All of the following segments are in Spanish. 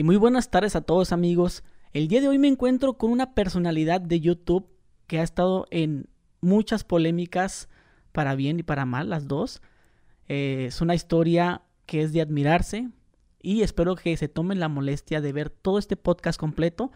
Y muy buenas tardes a todos amigos. El día de hoy me encuentro con una personalidad de YouTube que ha estado en muchas polémicas para bien y para mal, las dos. Eh, es una historia que es de admirarse y espero que se tomen la molestia de ver todo este podcast completo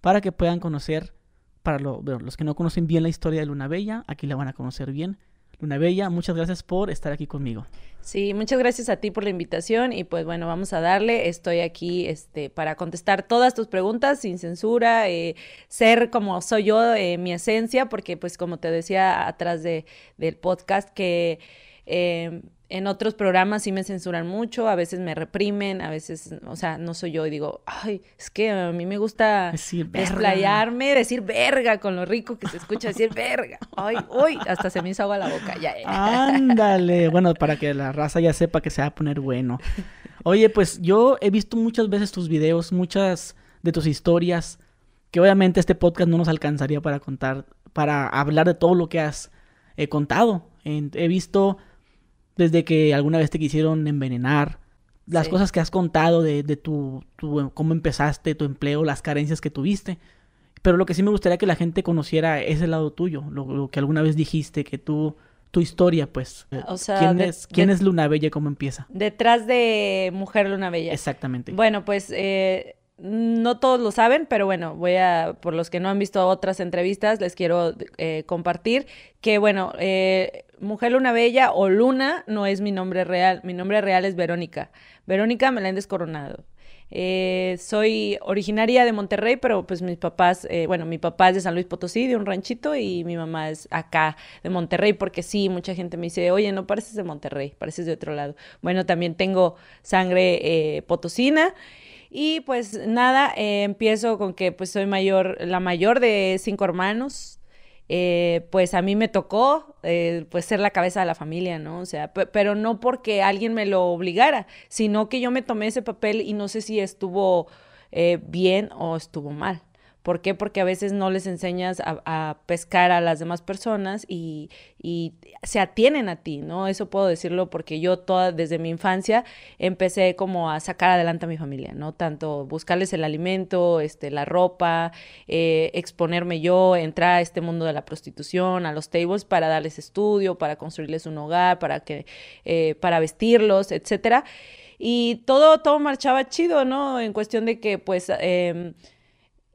para que puedan conocer, para los que no conocen bien la historia de Luna Bella, aquí la van a conocer bien. Luna Bella, muchas gracias por estar aquí conmigo. Sí, muchas gracias a ti por la invitación y pues bueno, vamos a darle. Estoy aquí este, para contestar todas tus preguntas sin censura, eh, ser como soy yo, eh, mi esencia, porque pues como te decía atrás de, del podcast que... Eh, en otros programas sí me censuran mucho, a veces me reprimen, a veces, o sea, no soy yo y digo, ay, es que a mí me gusta decir desplayarme, decir verga con lo rico que se escucha decir verga. Ay, uy, hasta se me hizo agua la boca, ya. Ándale, bueno, para que la raza ya sepa que se va a poner bueno. Oye, pues yo he visto muchas veces tus videos, muchas de tus historias, que obviamente este podcast no nos alcanzaría para contar, para hablar de todo lo que has eh, contado. he visto desde que alguna vez te quisieron envenenar, las cosas que has contado de, de tu, cómo empezaste, tu empleo, las carencias que tuviste. Pero lo que sí me gustaría que la gente conociera es el lado tuyo, lo, que alguna vez dijiste, que tú, tu historia, pues. O sea, ¿Quién, es, ¿quién es Luna Bella y cómo empieza? Detrás de Mujer Luna Bella. Exactamente. Bueno, pues eh, no todos lo saben, pero bueno, voy a, por los que no han visto otras entrevistas, les quiero eh, compartir que, bueno, eh, Mujer Luna Bella o Luna no es mi nombre real, mi nombre real es Verónica, Verónica Meléndez Coronado. Eh, soy originaria de Monterrey, pero pues mis papás, bueno, mi papá es de San Luis Potosí, de un ranchito, y mi mamá es acá de Monterrey, porque sí, mucha gente me dice, oye, no pareces de Monterrey, pareces de otro lado. Bueno, también tengo sangre potosina y pues nada, eh, empiezo con que pues soy mayor, la mayor de cinco hermanos. Eh, pues a mí me tocó eh, pues ser la cabeza de la familia, ¿no? O sea, pero no porque alguien me lo obligara, sino que yo me tomé ese papel y no sé si estuvo bien o estuvo mal. ¿Por qué? Porque a veces no les enseñas a, pescar a las demás personas y, se atienen a ti, ¿no? Eso puedo decirlo porque yo toda, desde mi infancia empecé como a sacar adelante a mi familia, ¿no? Tanto buscarles el alimento, este, la ropa, eh, exponerme yo, entrar a este mundo de la prostitución, a los tables para darles estudio, para construirles un hogar, para que, eh, para vestirlos, etcétera. Y todo, todo marchaba chido, ¿no? En cuestión de que, pues, eh,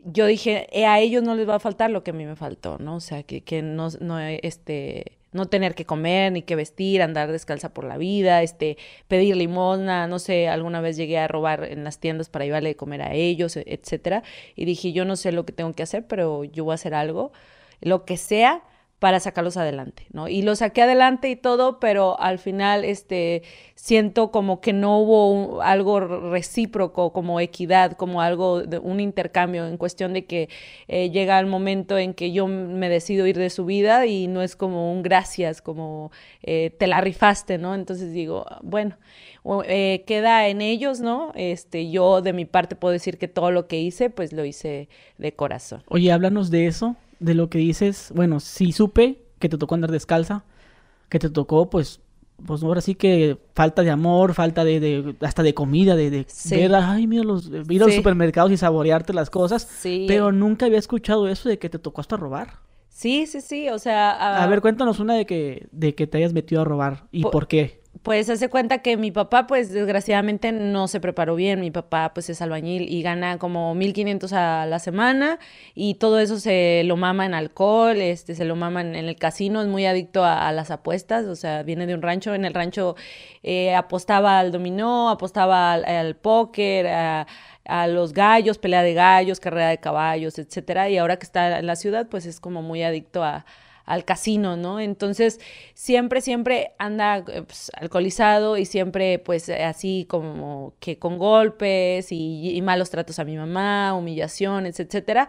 yo dije, eh, a ellos no les va a faltar lo que a mí me faltó, ¿no? O sea, que, que no, no, este, no tener que comer ni que vestir, andar descalza por la vida, este, pedir limosna, no sé, alguna vez llegué a robar en las tiendas para llevarle de comer a ellos, etcétera, y dije, yo no sé lo que tengo que hacer, pero yo voy a hacer algo, lo que sea, para sacarlos adelante, ¿no? Y los saqué adelante y todo, pero al final, este, siento como que no hubo algo recíproco, como equidad, como algo de un intercambio, en cuestión de que eh, llega el momento en que yo me decido ir de su vida y no es como un gracias, como eh, te la rifaste, ¿no? Entonces digo, bueno, eh, queda en ellos, ¿no? Este, yo de mi parte puedo decir que todo lo que hice, pues lo hice de corazón. Oye, háblanos de eso de lo que dices, bueno, sí supe que te tocó andar descalza, que te tocó, pues, pues ahora sí que falta de amor, falta de, de hasta de comida, de, de ver, ay, mira los, ir a los supermercados y saborearte las cosas, sí. pero nunca había escuchado eso de que te tocó hasta robar. Sí, sí, sí, o sea... A ver, cuéntanos una de que, de que te hayas metido a robar y por qué pues hace cuenta que mi papá, pues desgraciadamente no se preparó bien. Mi papá, pues es albañil y gana como 1500 a la semana y todo eso se lo mama en alcohol, este, se lo mama en, el casino, es muy adicto a, las apuestas, o sea, viene de un rancho. En el rancho eh, apostaba al dominó, apostaba al, póker, a, a los gallos, pelea de gallos, carrera de caballos, etcétera. Y ahora que está en la ciudad, pues es como muy adicto a al casino, ¿no? Entonces, siempre, siempre anda eh, pues, alcoholizado y siempre, pues, así como que con golpes y malos tratos a mi mamá, humillaciones, etcétera.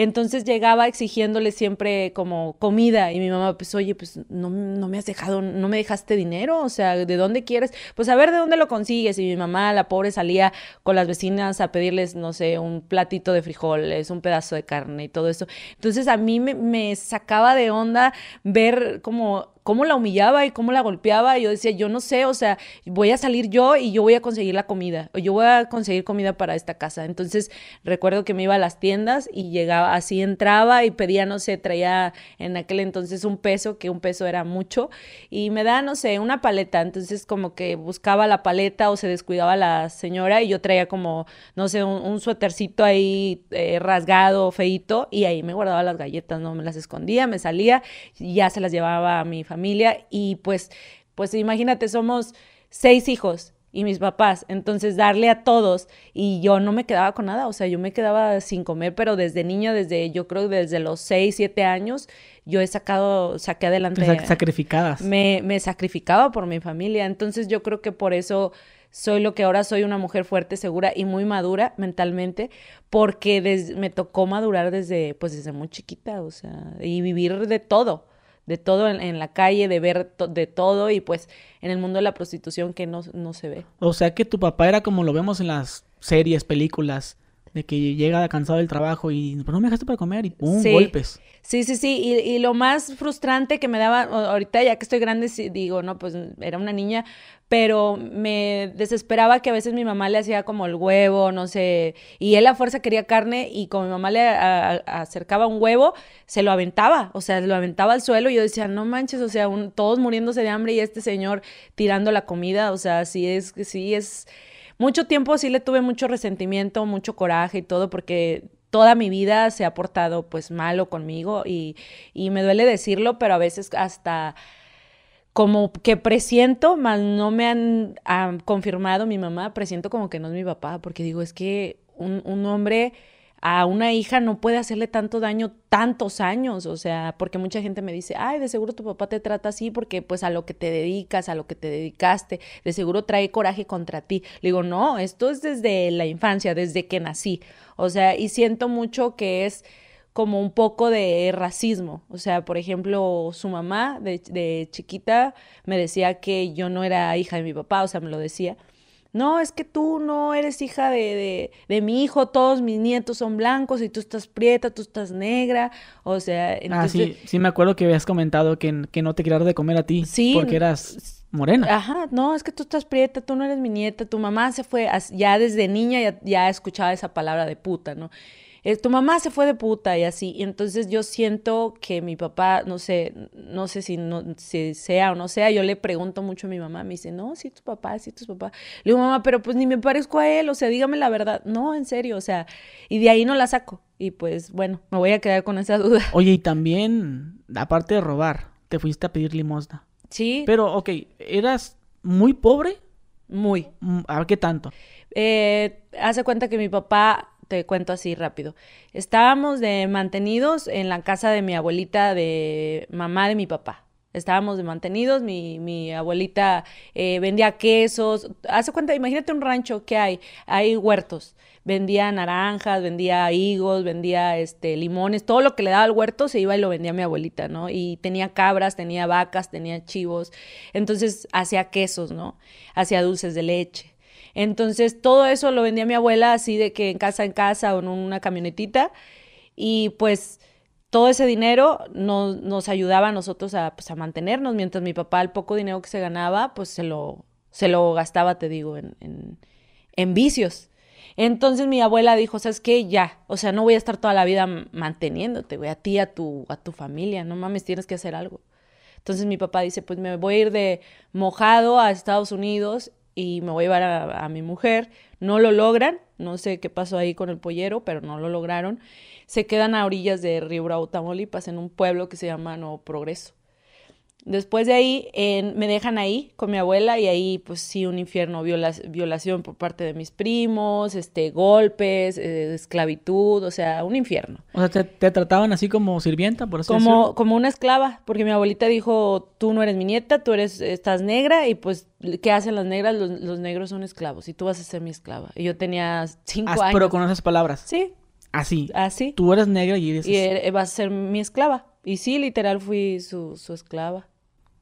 Entonces llegaba exigiéndole siempre como comida y mi mamá, pues, oye, pues no, no, me has dejado, no me dejaste dinero, o sea, ¿de dónde quieres? Pues a ver de dónde lo consigues. Y mi mamá, la pobre, salía con las vecinas a pedirles, no sé, un platito de frijoles, un pedazo de carne y todo eso. Entonces a mí me, me sacaba de onda ver como cómo la humillaba y cómo la golpeaba. Y yo decía, yo no sé, o sea, voy a salir yo y yo voy a conseguir la comida, o yo voy a conseguir comida para esta casa. Entonces recuerdo que me iba a las tiendas y llegaba, así entraba y pedía, no sé, traía en aquel entonces un peso, que un peso era mucho, y me da, no sé, una paleta. Entonces como que buscaba la paleta o se descuidaba la señora y yo traía como, no sé, un, suétercito ahí eh, rasgado, feito, y ahí me guardaba las galletas, ¿no? Me las escondía, me salía y ya se las llevaba a mi familia y pues, pues imagínate, somos seis hijos y mis papás, entonces darle a todos y yo no me quedaba con nada, o sea, yo me quedaba sin comer, pero desde niña, desde yo creo desde los seis, siete años, yo he sacado, saqué adelante. sacrificadas. Me, me sacrificaba por mi familia, entonces yo creo que por eso soy lo que ahora soy, una mujer fuerte, segura y muy madura mentalmente, porque me tocó madurar desde, pues desde muy chiquita, o sea, y vivir de todo, de todo en, la calle, de ver de todo y pues en el mundo de la prostitución que no, no se ve. O sea que tu papá era como lo vemos en las series, películas, de que llega cansado del trabajo y pues no me dejaste para comer y ¡pum! golpes. Sí, sí, sí. Y, y, lo más frustrante que me daba, ahorita ya que estoy grande, digo, no, pues era una niña, pero me desesperaba que a veces mi mamá le hacía como el huevo, no sé, y él a fuerza quería carne y como mi mamá le acercaba un huevo, se lo aventaba, o sea, lo aventaba al suelo y yo decía, no manches, o sea, todos muriéndose de hambre y este señor tirando la comida, o sea, sí es, sí es mucho tiempo sí le tuve mucho resentimiento, mucho coraje y todo, porque toda mi vida se ha portado pues malo conmigo y, y me duele decirlo, pero a veces hasta como que presiento, más no me han, confirmado mi mamá, presiento como que no es mi papá, porque digo, es que un, un hombre a una hija no puede hacerle tanto daño tantos años, o sea, porque mucha gente me dice, ay, de seguro tu papá te trata así porque pues a lo que te dedicas, a lo que te dedicaste, de seguro trae coraje contra ti. Le digo, no, esto es desde la infancia, desde que nací, o sea, y siento mucho que es como un poco de racismo, o sea, por ejemplo, su mamá de, de chiquita me decía que yo no era hija de mi papá, o sea, me lo decía no, es que tú no eres hija de, de, mi hijo, todos mis nietos son blancos y tú estás prieta, tú estás negra, o sea... Entonces... Ah, sí, sí me acuerdo que habías comentado que, que no te quería dar de comer a ti sí, porque eras morena. Ajá, no, es que tú estás prieta, tú no eres mi nieta, tu mamá se fue, ya desde niña ya, ya escuchaba esa palabra de puta, ¿no? Eh, tu mamá se fue de puta y así. Y entonces yo siento que mi papá, no sé, no sé si, no, si sea o no sea, yo le pregunto mucho a mi mamá, me dice, no, sí, tu papá, sí, tu papá. Le digo, mamá, pero pues ni me parezco a él, o sea, dígame la verdad. No, en serio, o sea, y de ahí no la saco. Y pues bueno, me voy a quedar con esa duda. Oye, y también, aparte de robar, te fuiste a pedir limosna. Sí. Pero, ok, ¿eras muy pobre? Muy. Mm, ¿A qué tanto? Eh, hace cuenta que mi papá te cuento así rápido. Estábamos de mantenidos en la casa de mi abuelita, de mamá de mi papá. Estábamos de mantenidos, mi, mi abuelita eh, vendía quesos. Hace cuenta, imagínate un rancho que hay, hay huertos. Vendía naranjas, vendía higos, vendía este, limones, todo lo que le daba al huerto se iba y lo vendía mi abuelita, ¿no? Y tenía cabras, tenía vacas, tenía chivos. Entonces hacía quesos, ¿no? Hacía dulces de leche. Entonces, todo eso lo vendía mi abuela así de que en casa en casa o en una camionetita. Y pues todo ese dinero nos, nos ayudaba a nosotros a, pues, a mantenernos, mientras mi papá el poco dinero que se ganaba, pues se lo, se lo gastaba, te digo, en, en, en vicios. Entonces mi abuela dijo, ¿sabes qué? Ya, o sea, no voy a estar toda la vida manteniéndote, güey, a ti, a tu, a tu familia, no mames, tienes que hacer algo. Entonces mi papá dice, pues me voy a ir de mojado a Estados Unidos y me voy a llevar a, mi mujer. No lo logran, no sé qué pasó ahí con el pollero, pero no lo lograron. Se quedan a orillas de Río Bravo, Tamaulipas, en un pueblo que se llama Nuevo Progreso. Después de ahí me dejan ahí con mi abuela y ahí pues sí un infierno, violación por parte de mis primos, este golpes, eh, esclavitud, o sea, un infierno. O sea, te, trataban así como sirvienta, por así como, decirlo? Como una esclava, porque mi abuelita dijo, tú no eres mi nieta, tú eres, estás negra y pues, ¿qué hacen las negras? Los, negros son esclavos y tú vas a ser mi esclava. Y yo tenía cinco años. Pero con esas palabras. Sí. Así. Así. Tú eres negra y eres... Y vas a ser mi esclava. Y sí, literal fui su, su esclava.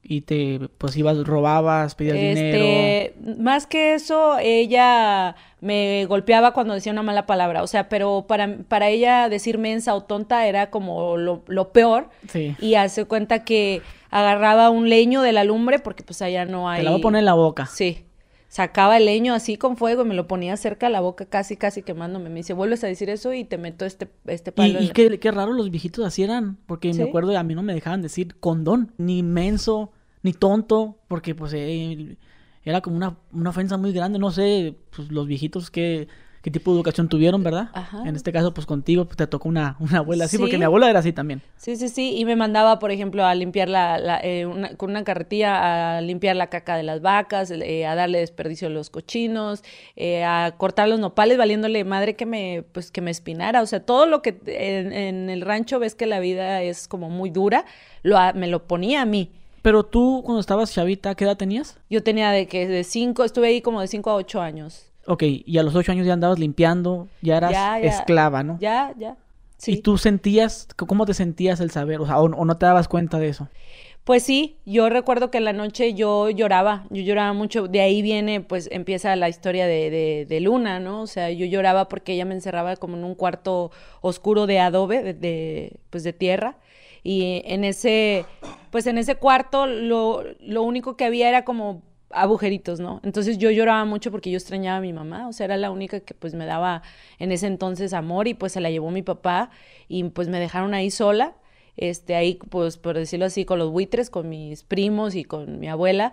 Y te, pues ibas, robabas, pedías dinero. Este, más que eso, ella me golpeaba cuando decía una mala palabra, o sea, pero para, para ella decir mensa o tonta era como lo, lo peor. Sí. Y hace cuenta que agarraba un leño de la lumbre porque pues allá no hay... Te la voy a poner en la boca. Sí. Sacaba el leño así con fuego y me lo ponía cerca de la boca, casi, casi quemándome. Me dice, vuelves a decir eso y te meto este, este Y, palo. y la-". qué, qué raro los viejitos así eran, porque Sí. me acuerdo, a mí no me dejaban decir condón, ni menso, ni tonto, porque pues eh, era como una, una ofensa muy grande, no sé, pues los viejitos qué, qué tipo de educación tuvieron, ¿verdad? Ajá. En este caso, pues contigo pues, te tocó una, una abuela así, porque Sí. mi abuela era así también. Sí, sí, sí. Y me mandaba, por ejemplo, a limpiar la, la, eh, una- con una carretilla, a limpiar la caca de las vacas, eh, a darle desperdicio a los cochinos, eh, a cortar los nopales, valiéndole madre que me, pues, que me espinara. O sea, todo lo que en, en el rancho ves que la vida es como muy dura, lo, me lo ponía a mí. Pero tú, cuando estabas chavita, ¿qué edad tenías? Yo tenía de que de cinco, estuve ahí como de cinco a ocho años. Ok, y a los ocho años ya andabas limpiando, ya eras Ya, ya. esclava, ¿no? Ya, ya. Sí. ¿Y tú sentías, cómo te sentías el saber? O sea, o, o no te dabas cuenta de eso. Pues sí, yo recuerdo que en la noche yo lloraba, yo lloraba mucho, de ahí viene, pues empieza la historia de, de, de Luna, ¿no? O sea, yo lloraba porque ella me encerraba como en un cuarto oscuro de adobe, de, de, pues de tierra, y en ese, pues en ese cuarto lo, lo único que había era como agujeritos, ¿no? Entonces yo lloraba mucho porque yo extrañaba a mi mamá, o sea, era la única que pues me daba en ese entonces amor y pues se la llevó mi papá y pues me dejaron ahí sola este, ahí, pues, por decirlo así, con los buitres, con mis primos y con mi abuela.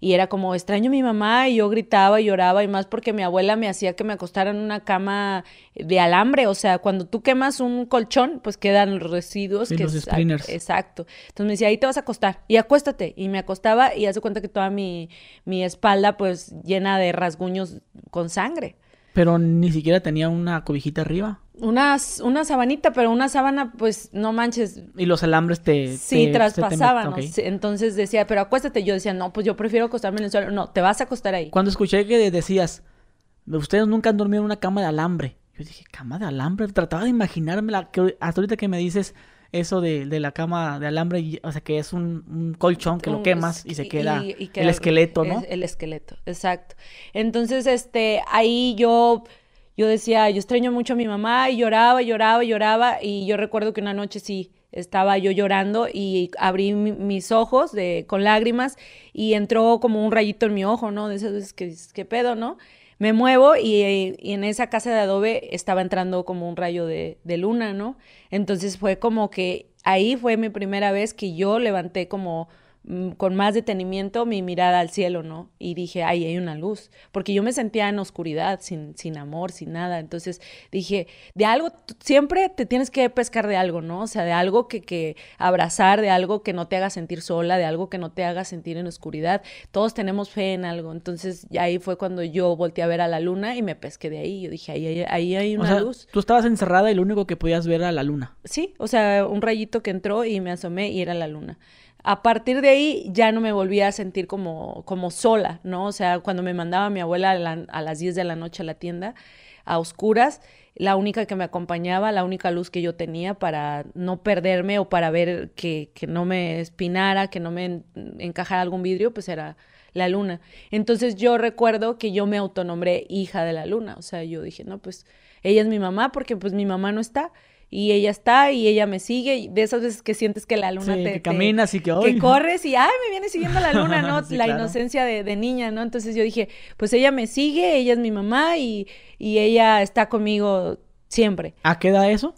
Y era como, extraño a mi mamá, y yo gritaba y lloraba, y más porque mi abuela me hacía que me acostara en una cama de alambre. O sea, cuando tú quemas un colchón, pues quedan los residuos. Sí, que los spliners. Exacto. Entonces me decía, ahí te vas a acostar, y acuéstate. Y me acostaba, y hace cuenta que toda mi, mi espalda, pues, llena de rasguños con sangre. Pero ni siquiera tenía una cobijita arriba. Una, una sabanita, pero una sábana, pues, no manches, Y los alambres te... Sí, te- traspasaban. Entonces decía, pero acuéstate. Yo decía, no, pues yo prefiero acostarme en el suelo. No, te vas a acostar ahí. Cuando escuché que decías, ustedes nunca han dormido en una cama de alambre. Yo dije, ¿cama de alambre? Trataba de imaginármela. Que hasta ahorita que me dices eso de, de la cama de alambre, y- o sea, que es un, un colchón que lo quemas y se queda, y- y el esqueleto, ¿no? es- El esqueleto, exacto. Entonces, este, ahí yo, yo decía, yo extraño mucho a mi mamá y lloraba, lloraba, lloraba. Y yo recuerdo que una noche sí estaba yo llorando y abrí mi- mis ojos de, con lágrimas y entró como un rayito en mi ojo, ¿no? De esas veces que ¿qué pedo, no? Me muevo y, en esa casa de adobe estaba entrando como un rayo de, de luna, ¿no? Entonces fue como que ahí fue mi primera vez que yo levanté como con más detenimiento mi mirada al cielo, ¿no? Y dije, ay, hay una luz, porque yo me sentía en oscuridad, sin, sin amor, sin nada. Entonces dije, de algo, siempre te tienes que pescar de algo, ¿no? O sea, de algo que, que abrazar, de algo que no te haga sentir sola, de algo que no te haga sentir en oscuridad. Todos tenemos fe en algo. Entonces ahí fue cuando yo volteé a ver a la luna y me pesqué de ahí. Yo dije, ahí, ahí, ahí hay O una sea, luz. tú estabas encerrada y lo único que podías ver era la luna. Sí, o sea, un rayito que entró y me asomé y era la luna. A partir de ahí ya no me volvía a sentir como, como sola, ¿no? O sea, cuando me mandaba mi abuela a, a las 10 de la noche a la tienda, a oscuras, la única que me acompañaba, la única luz que yo tenía para no perderme o para ver que, que no me espinara, que no me en- encajara algún vidrio, pues era la luna. Entonces yo recuerdo que yo me autonombré hija de la luna, o sea, yo dije, no, pues ella es mi mamá porque pues mi mamá no está y ella está y ella me sigue, y de esas veces que sientes que la luna Sí, te, que te- caminas y que, que corres y ay, me viene siguiendo la luna, ¿no? Sí, la claro. inocencia de, de niña, ¿no? Entonces yo dije, pues ella me sigue, ella es mi mamá y, y ella está conmigo siempre, ¿A qué edad eso?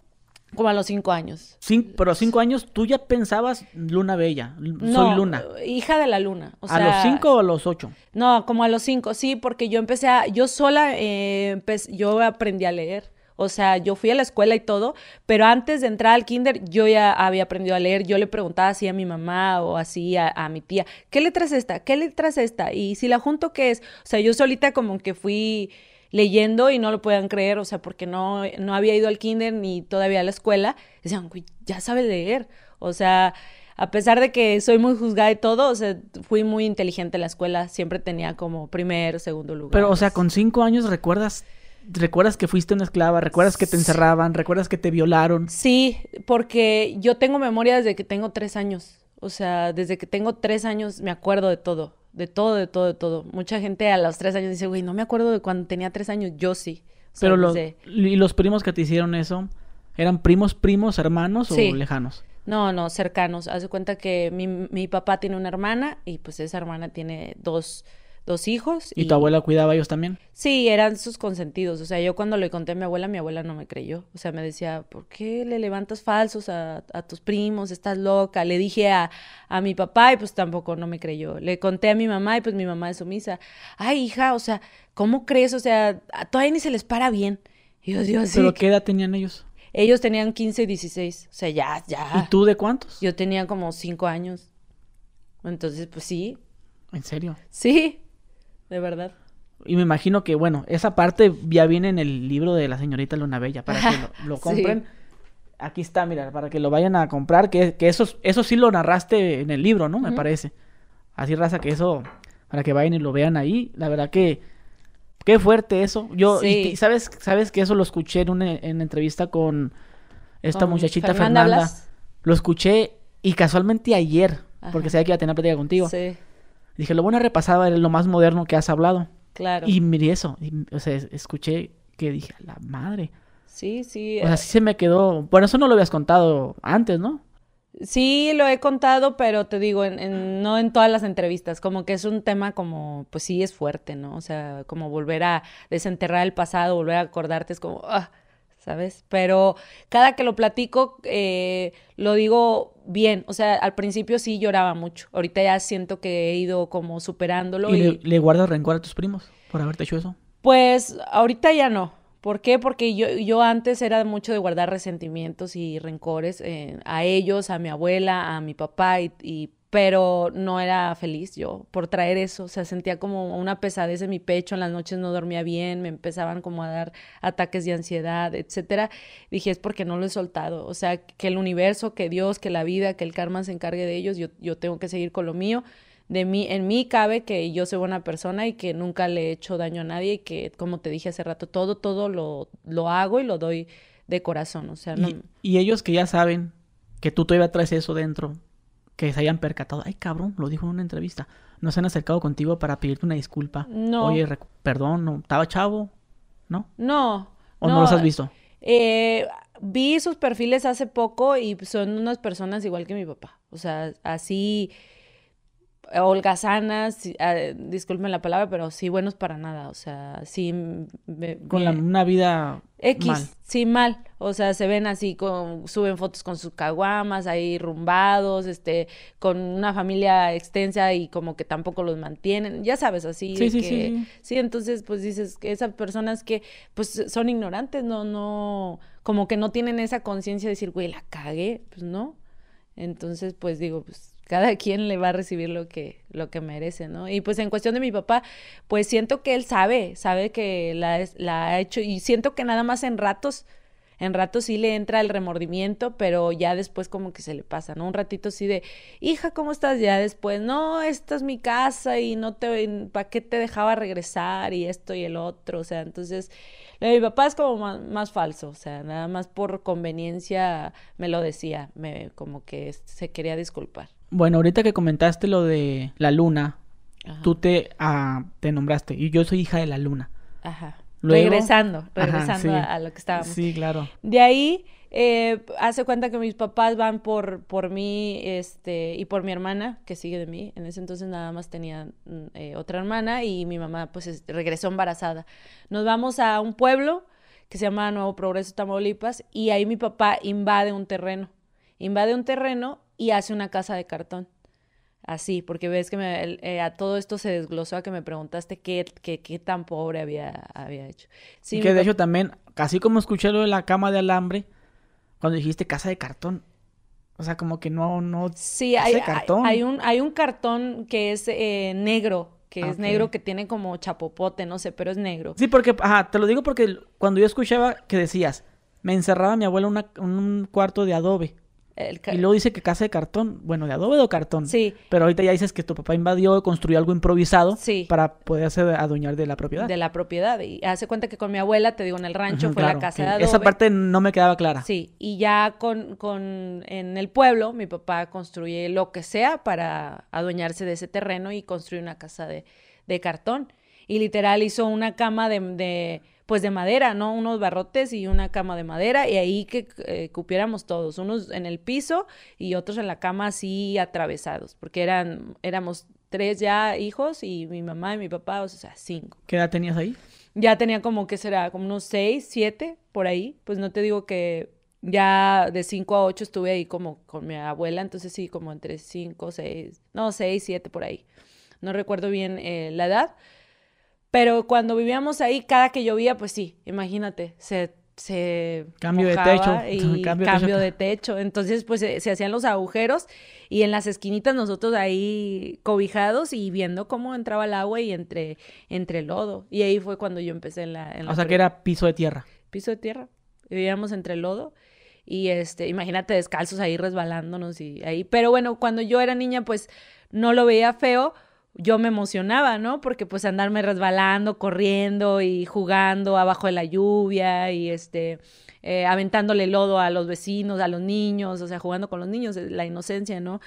como a los cinco años. Cin- pero a cinco años tú ya pensabas Luna Bella. Soy No, Luna. hija de la luna. O ¿A los cinco o a los ocho? No, como a los cinco, sí, porque yo empecé a, yo sola, eh, yo aprendí a leer. O sea, yo fui a la escuela y todo, pero antes de entrar al kinder yo ya había aprendido a leer. Yo le preguntaba así a mi mamá o así a, a mi tía, ¿qué letra es esta? ¿Qué letra es esta? Y si la junto, ¿qué es? O sea, yo solita como que fui leyendo y no lo puedan creer, o sea, porque no, no había ido al kinder ni todavía a la escuela. Decían, "Güey, ya sabe leer. O sea, a pesar de que soy muy juzgada y todo, o sea, fui muy inteligente en la escuela. Siempre tenía como primero, segundo lugar. Pero, o sea, con cinco años recuerdas, recuerdas que fuiste una esclava, recuerdas que te encerraban, recuerdas que te violaron. Sí, porque yo tengo memoria desde que tengo tres años. O sea, desde que tengo tres años me acuerdo de todo. De todo, de todo, de todo. Mucha gente a los tres años dice, güey, no me acuerdo de cuando tenía tres años. Yo sí. O sea, Pero los, y los primos que te hicieron eso, ¿eran primos, primos, hermanos Sí. o lejanos? No, no, cercanos. Haz de cuenta que mi, mi papá tiene una hermana y pues esa hermana tiene dos, dos hijos. ¿Y, tu abuela cuidaba a ellos también? Sí, eran sus consentidos. O sea, yo cuando le conté a mi abuela, mi abuela no me creyó. O sea, me decía, ¿por qué le levantas falsos a, a tus primos? Estás loca. Le dije a, a mi papá y pues tampoco no me creyó. Le conté a mi mamá y pues mi mamá es sumisa. Ay, hija, o sea, ¿cómo crees? O sea, a- todavía ni se les para bien. Y yo digo, sí. ¿Pero qué edad tenían ellos? Ellos tenían 15 y 16. O sea, ya, ya. ¿Y tú de cuántos? Yo tenía como 5 años. Entonces, pues sí, ¿En serio? sí, de verdad. Y me imagino que, bueno, esa parte ya viene en el libro de la señorita Luna Bella, para que lo, lo Sí. compren. Aquí está, mira, para que lo vayan a comprar, que, que eso, eso sí lo narraste en el libro, ¿no? Me parece. Así, raza, que eso, para que vayan y lo vean ahí. La verdad que, qué fuerte eso. Yo, y- Sí. y, sabes, sabes que eso lo escuché en una en entrevista con esta Con muchachita Fernanda. Lo escuché y casualmente ayer, porque sabía que iba a tener plática contigo. Sí, Dije, lo bueno repasaba era lo más moderno que has hablado. claro. Y miré eso, y, o sea, es- escuché que dije, "A la madre. Sí, sí. O sea, sí se me quedó. Bueno, eso no lo habías contado antes, ¿no? Sí, lo he contado, pero te digo, en, en- no en todas las entrevistas, como que es un tema como, pues sí es fuerte, ¿no? O sea, como volver a desenterrar el pasado, volver a acordarte, es como, ah, ¿sabes? Pero cada que lo platico, eh, lo digo bien, o sea, al principio sí lloraba mucho, ahorita ya siento que he ido como superándolo ¿Y y, le, le guardas rencor a tus primos por haberte hecho eso? pues ahorita ya no. ¿Por qué? Porque yo, yo antes era mucho de guardar resentimientos y rencores eh, a ellos, a mi abuela, a mi papá, y, y- pero no era feliz yo por traer eso. O sea, sentía como una pesadez en mi pecho, en las noches no dormía bien, me empezaban como a dar ataques de ansiedad, etcétera. Dije, es porque no lo he soltado. O sea, que el universo, que Dios, que la vida, que el karma se encargue de ellos, yo, yo tengo que seguir con lo mío de mí, en mí cabe que yo soy buena persona y que nunca le he hecho daño a nadie y que, como te dije hace rato, todo, todo lo, lo hago y lo doy de corazón. O sea, no, Y, y ellos que ya saben que tú todavía traes eso dentro, que se hayan percatado. Ay, cabrón, lo dijo en una entrevista. No se han acercado contigo para pedirte una disculpa. No. Oye, perdón, no, estaba chavo, ¿no? no. ¿O no, los has visto? Eh, vi sus perfiles hace poco y son unas personas igual que mi papá. O sea, así holgazanas, sí, ah, disculpen la palabra, pero sí buenos para nada. O sea, sí. me- Con la- una vida X, mal. sí, mal. O sea, se ven así, con, suben fotos con sus caguamas, ahí rumbados, este, con una familia extensa y como que tampoco los mantienen. Ya sabes, así. Sí, sí, que- sí, sí. Sí, entonces, pues dices que esas personas que, pues, son ignorantes, no, no, como que no tienen esa conciencia de decir, güey, la cagué, pues no. Entonces, pues digo, pues cada quien le va a recibir lo que, lo que merece, ¿no? Y pues en cuestión de mi papá, pues siento que él sabe, sabe que la, ha hecho y siento que nada más en ratos, en ratos sí le entra el remordimiento, pero ya después como que se le pasa, ¿no? Un ratito sí de, hija, ¿cómo estás? Ya después, no, esta es mi casa y no te, ¿para qué te dejaba regresar? Y esto y el otro, o sea, entonces, mi papá es como más, más falso, o sea, nada más por conveniencia me lo decía, me, como que se quería disculpar. Bueno, ahorita que comentaste lo de la luna, Ajá. tú te, ah, te nombraste. Y yo soy hija de la luna. Ajá. Luego- regresando, Ajá, regresando sí. a, a lo que estábamos. Sí, claro. De ahí, eh, hace cuenta que mis papás van por, por mí este, y por mi hermana, que sigue de mí. En ese entonces nada más tenía mm, eh, otra hermana y mi mamá pues es- regresó embarazada. Nos vamos a un pueblo que se llama Nuevo Progreso, Tamaulipas, y ahí mi papá invade un terreno. Invade un terreno y hace una casa de cartón. Así, porque ves que me- eh, a todo esto se desglosó a que me preguntaste qué, qué, qué tan pobre había, había hecho. Sí, Y que de hecho también, casi como escuché lo de la cama de alambre, cuando dijiste casa de cartón. O sea, como que no, no. Sí, hay, cartón. hay un, hay un cartón que es eh, negro, que Ah, es negro, que tiene como chapopote, no sé, pero es negro. Sí, porque, ajá, te lo digo porque cuando yo escuchaba que decías, me encerraba mi abuela en un cuarto de adobe. El Y luego dice que casa de cartón, bueno, de adobe o cartón. Sí, Pero ahorita ya dices que tu papá invadió, construyó algo improvisado Sí. para poderse adueñar de la propiedad. de la propiedad. Y hace cuenta que con mi abuela, te digo, en el rancho fue claro, la casa de adobe. Esa parte no me quedaba clara. Sí, y ya con, con en el pueblo, mi papá construye lo que sea para adueñarse de ese terreno y construye una casa de, de cartón. Y literal hizo una cama de, de, pues de madera, ¿no? Unos barrotes y una cama de madera, y ahí que eh, cupiéramos todos, unos en el piso y otros en la cama así atravesados, porque eran, éramos tres ya hijos y mi mamá y mi papá, o sea, cinco. ¿Qué edad tenías ahí? Ya tenía como que será, como unos seis, siete, por ahí. Pues no te digo que ya de cinco a ocho estuve ahí como con mi abuela, entonces sí, como entre cinco, seis, no, seis, siete, por ahí. No recuerdo bien eh, la edad. Pero cuando vivíamos ahí, cada que llovía, pues sí, imagínate, se, se Cambio de techo, y cambio cambio, de de, techo. Entonces, pues se, se hacían los agujeros y en las esquinitas nosotros ahí cobijados y viendo cómo entraba el agua y entre, entre lodo. Y ahí fue cuando yo empecé en la... En la O sea, que era piso de tierra. piso de tierra. Vivíamos entre lodo y este, imagínate descalzos ahí resbalándonos y ahí. Pero bueno, cuando yo era niña, pues no lo veía feo. Yo me emocionaba, ¿no? Porque pues andarme resbalando, corriendo y jugando abajo de la lluvia y este, eh, aventándole lodo a los vecinos, a los niños, o sea, jugando con los niños, eh, la inocencia, ¿no?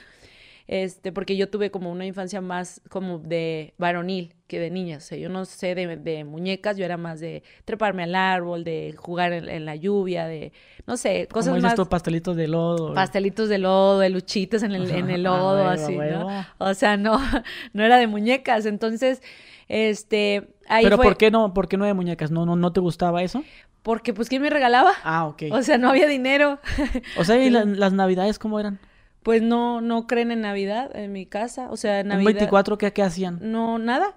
Este, porque yo tuve como una infancia más como de varonil que de niña. O sea, yo no sé de, de muñecas, yo era más de treparme al árbol, de jugar en, en la lluvia, de, no sé, cosas dices más... pastelitos de lodo. Pastelitos de lodo, de luchitas en el, en el A lodo, así. ¿no? O sea, no, no era de muñecas. Entonces, este, ahí Pero fue... ¿por qué no, por qué no de muñecas? ¿No, no, no te gustaba eso? Porque, pues, ¿quién me regalaba? Ah, ok. O sea, no había dinero. O sea, ¿y la- las navidades cómo eran? Pues no, no creen en Navidad en mi casa. O sea, ¿Un Navidad... 24 qué, qué hacían? No, nada.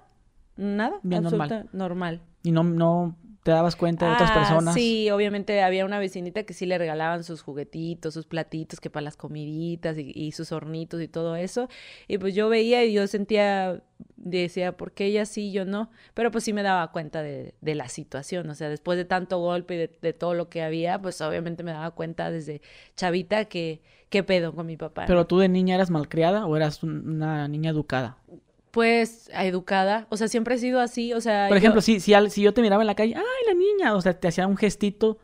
Nada. Bien normal. absoluta- normal. Y no, no te dabas cuenta de otras Ah, personas. Sí, obviamente había una vecinita que sí le regalaban sus juguetitos, sus platitos, que para las comiditas y, y sus hornitos y todo eso. Y pues yo veía y yo sentía, decía, ¿por qué ella sí, yo no? Pero pues sí me daba cuenta de, de la situación. O sea, después de tanto golpe y de, de todo lo que había, pues obviamente me daba cuenta desde chavita que qué pedo con mi papá. ¿no? ¿Pero tú de niña eras malcriada o eras un- una niña educada? Pues educada, o sea, siempre he sido así, o sea, Por yo- ejemplo, si, si, al- si yo te miraba en la calle, ¡ay, la niña! O sea, te hacía un gestito,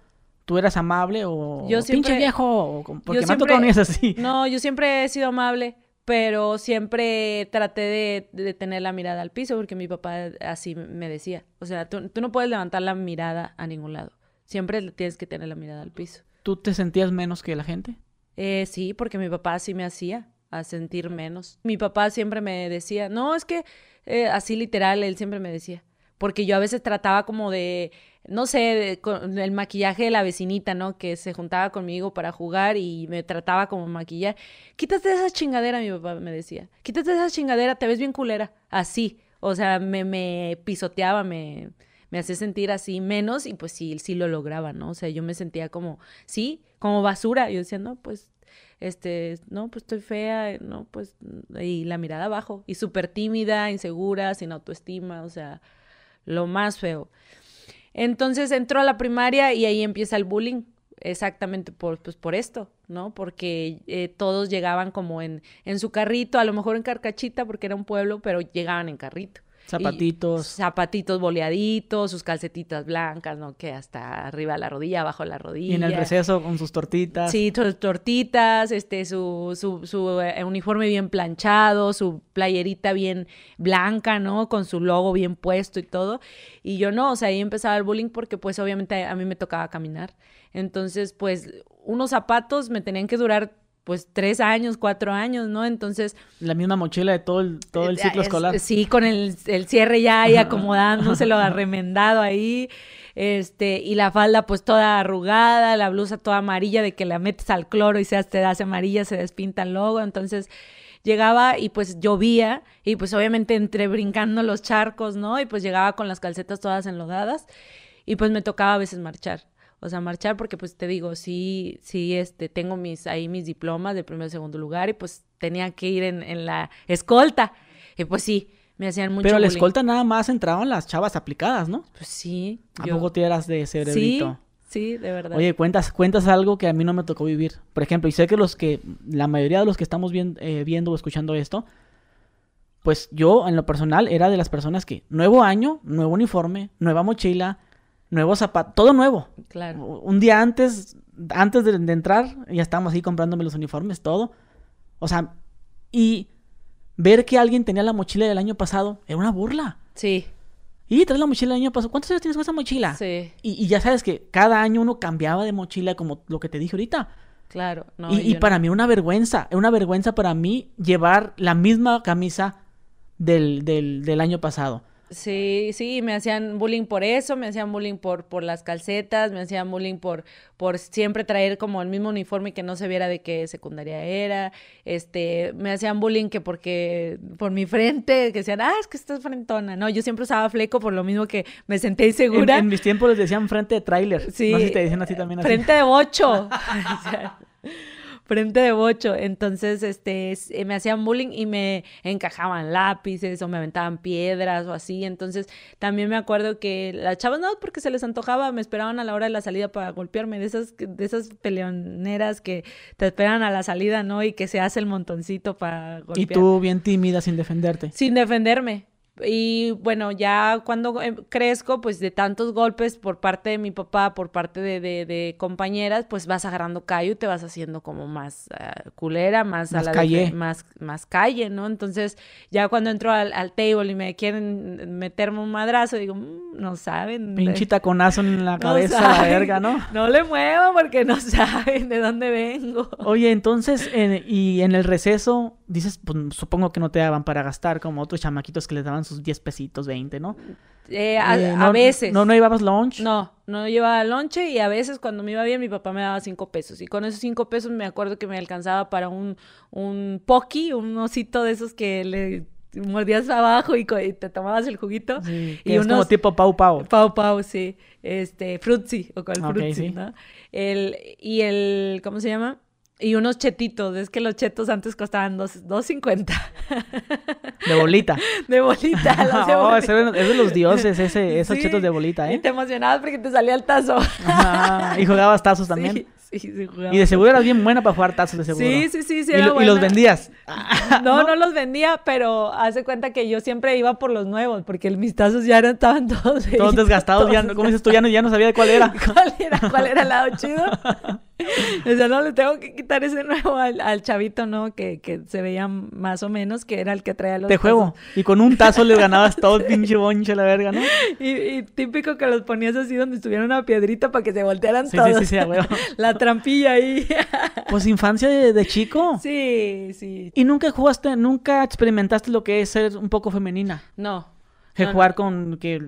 ¿tú eras amable o Yo pinche viejo? O como- porque me ha siempre- así. No, yo siempre he sido amable, pero siempre traté de, de tener la mirada al piso porque mi papá así me decía. O sea, tú, tú no puedes levantar la mirada a ningún lado. Siempre tienes que tener la mirada al piso. ¿Tú te sentías menos que la gente? Eh, sí, porque mi papá así me hacía a sentir menos. Mi papá siempre me decía, no, es que eh, así literal, él siempre me decía. Porque yo a veces trataba como de, no sé, de- con el maquillaje de la vecinita, ¿no? Que se juntaba conmigo para jugar y me trataba como maquillar. Quítate esa chingadera, mi papá me decía. Quítate esa chingadera, te ves bien culera. Así. O sea, me, me pisoteaba, me, me hacía sentir así menos y pues sí, sí lo lograba, ¿no? O sea, yo me sentía como, sí, como basura. Yo decía, no, pues, este, no, pues estoy fea, no, pues, y la mirada abajo. Y súper tímida, insegura, sin autoestima, o sea, lo más feo. Entonces entró a la primaria y ahí empieza el bullying, exactamente por, pues, por esto, ¿no? Porque eh, todos llegaban como en, en su carrito, a lo mejor en carcachita porque era un pueblo, pero llegaban en carrito. Zapatitos. zapatitos boleaditos, sus calcetitas blancas, ¿no? Que hasta arriba de la rodilla, abajo de la rodilla. Y en el receso con sus tortitas. Sí, sus tortitas, este, su, su, su eh, uniforme bien planchado, su playerita bien blanca, ¿no? Con su logo bien puesto y todo. Y yo no, o sea, ahí empezaba el bullying porque pues obviamente a mí me tocaba caminar. Entonces, pues, unos zapatos me tenían que durar pues tres años, cuatro años, ¿no? Entonces, La misma mochila de todo el, todo el eh, ciclo es- escolar. Sí, con el, el cierre ya ahí acomodándoselo, arremendado ahí. Este, y la falda pues toda arrugada, la blusa toda amarilla de que la metes al cloro y se te hace amarilla, se despinta el logo. Entonces llegaba y pues llovía y pues obviamente entre brincando los charcos, ¿no? Y pues llegaba con las calcetas todas enlodadas y pues me tocaba a veces marchar. O sea, marchar porque pues te digo, sí, sí, este, tengo mis, ahí mis diplomas de primer y segundo lugar y pues tenía que ir en, en la escolta. Y pues sí, me hacían mucho Pero la bullying. escolta nada más entraban las chavas aplicadas, ¿no? Pues sí. ¿A yo- poco te eras de cerebrito? Sí, de verdad. Oye, cuentas, cuentas algo que a mí no me tocó vivir. Por ejemplo, y sé que los que, la mayoría de los que estamos eh, viendo o escuchando esto, pues yo en lo personal era de las personas que nuevo año, nuevo uniforme, nueva mochila, nuevo zapato, todo nuevo. Claro. Un día antes, antes de, entrar, ya estábamos ahí comprándome los uniformes, todo. O sea, y ver que alguien tenía la mochila del año pasado era una burla. Sí. Y traes la mochila del año pasado. ¿Cuántos años tienes con esa mochila? Sí. Y, ya sabes que cada año uno cambiaba de mochila, como lo que te dije ahorita. Claro. No, y, para mí era una vergüenza. Era una vergüenza para mí llevar la misma camisa del, del, del año pasado. Sí, sí, me hacían bullying por eso, me hacían bullying por, por las calcetas, me hacían bullying por, por siempre traer como el mismo uniforme y que no se viera de qué secundaria era, este, me hacían bullying que porque, por mi frente, que decían, ah, es que estás frentona, no, yo siempre usaba fleco por lo mismo que me senté insegura. En, mis tiempos les decían frente de tráiler, sí, no sé si te dicen así también. Frente de bocho. frente de bocho. Entonces, este, eh, me hacían bullying y me encajaban lápices o me aventaban piedras o así. Entonces, también me acuerdo que las chavas, no, porque se les antojaba, me esperaban a la hora de la salida para golpearme, de esas, de esas peleoneras que te esperan a la salida, ¿no? Y que se hace el montoncito para golpear. Y tú bien tímida sin defenderte. Sin defenderme. Y bueno, ya cuando em, crezco, pues de tantos golpes por parte de mi papá, por parte de, de, compañeras, pues vas agarrando callo y te vas haciendo como más ah, culera, más, a la calle. más, más calle, ¿no? Entonces, ya cuando entro al, table y me quieren meterme un madrazo, digo, mm, no saben. Pinche taconazo en la cabeza, la verga, ¿no? No le muevo porque no saben de dónde vengo. Oye, entonces, y en el receso, dices, pues supongo que no te daban para gastar como otros chamaquitos que les daban sus 10 pesitos, 20, ¿no? Eh, a, eh, veces. ¿no, ¿No llevabas lunch? No, no llevaba lonche y a veces cuando me iba bien mi papá me daba 5 pesos. Y con esos 5 pesos me acuerdo que me alcanzaba para un, un pocky, un osito de esos que le mordías abajo y, te tomabas el juguito. y es como tipo pau pau. Pau pau, sí. Este, frutzi o con el ¿no? El, y el, ¿cómo se llama? Y unos chetitos, es que los chetos antes costaban dos, dos cincuenta. De bolita. De bolita. Los no, es de los dioses, ese, esos chetos de bolita, ¿eh? Y te emocionabas porque te salía el tazo. y jugabas tazos también. Sí, sí. Y de seguro eras bien buena para jugar tazos, de seguro. Sí, sí, sí, sí y, y los vendías. No, no, los vendía, pero hace cuenta que yo siempre iba por los nuevos, porque mis tazos ya estaban todos... Todos desgastados, ya, ¿cómo dices tú? Ya no, ya no sabía de cuál era. ¿Cuál era? ¿Cuál era el lado chido? o sea, no, le tengo que quitar ese nuevo al, chavito, ¿no? Que, que, se veía más o menos, que era el que traía los De juego. Y con un tazo le ganabas todo el pinche bonche la verga, ¿no? Y, típico que los ponías así donde estuviera una piedrita para que se voltearan todos. Sí, sí, sí, La trampilla ahí. pues infancia de, chico. Sí, sí. ¿Y nunca jugaste, nunca experimentaste lo que es ser un poco femenina? No. Que jugar con que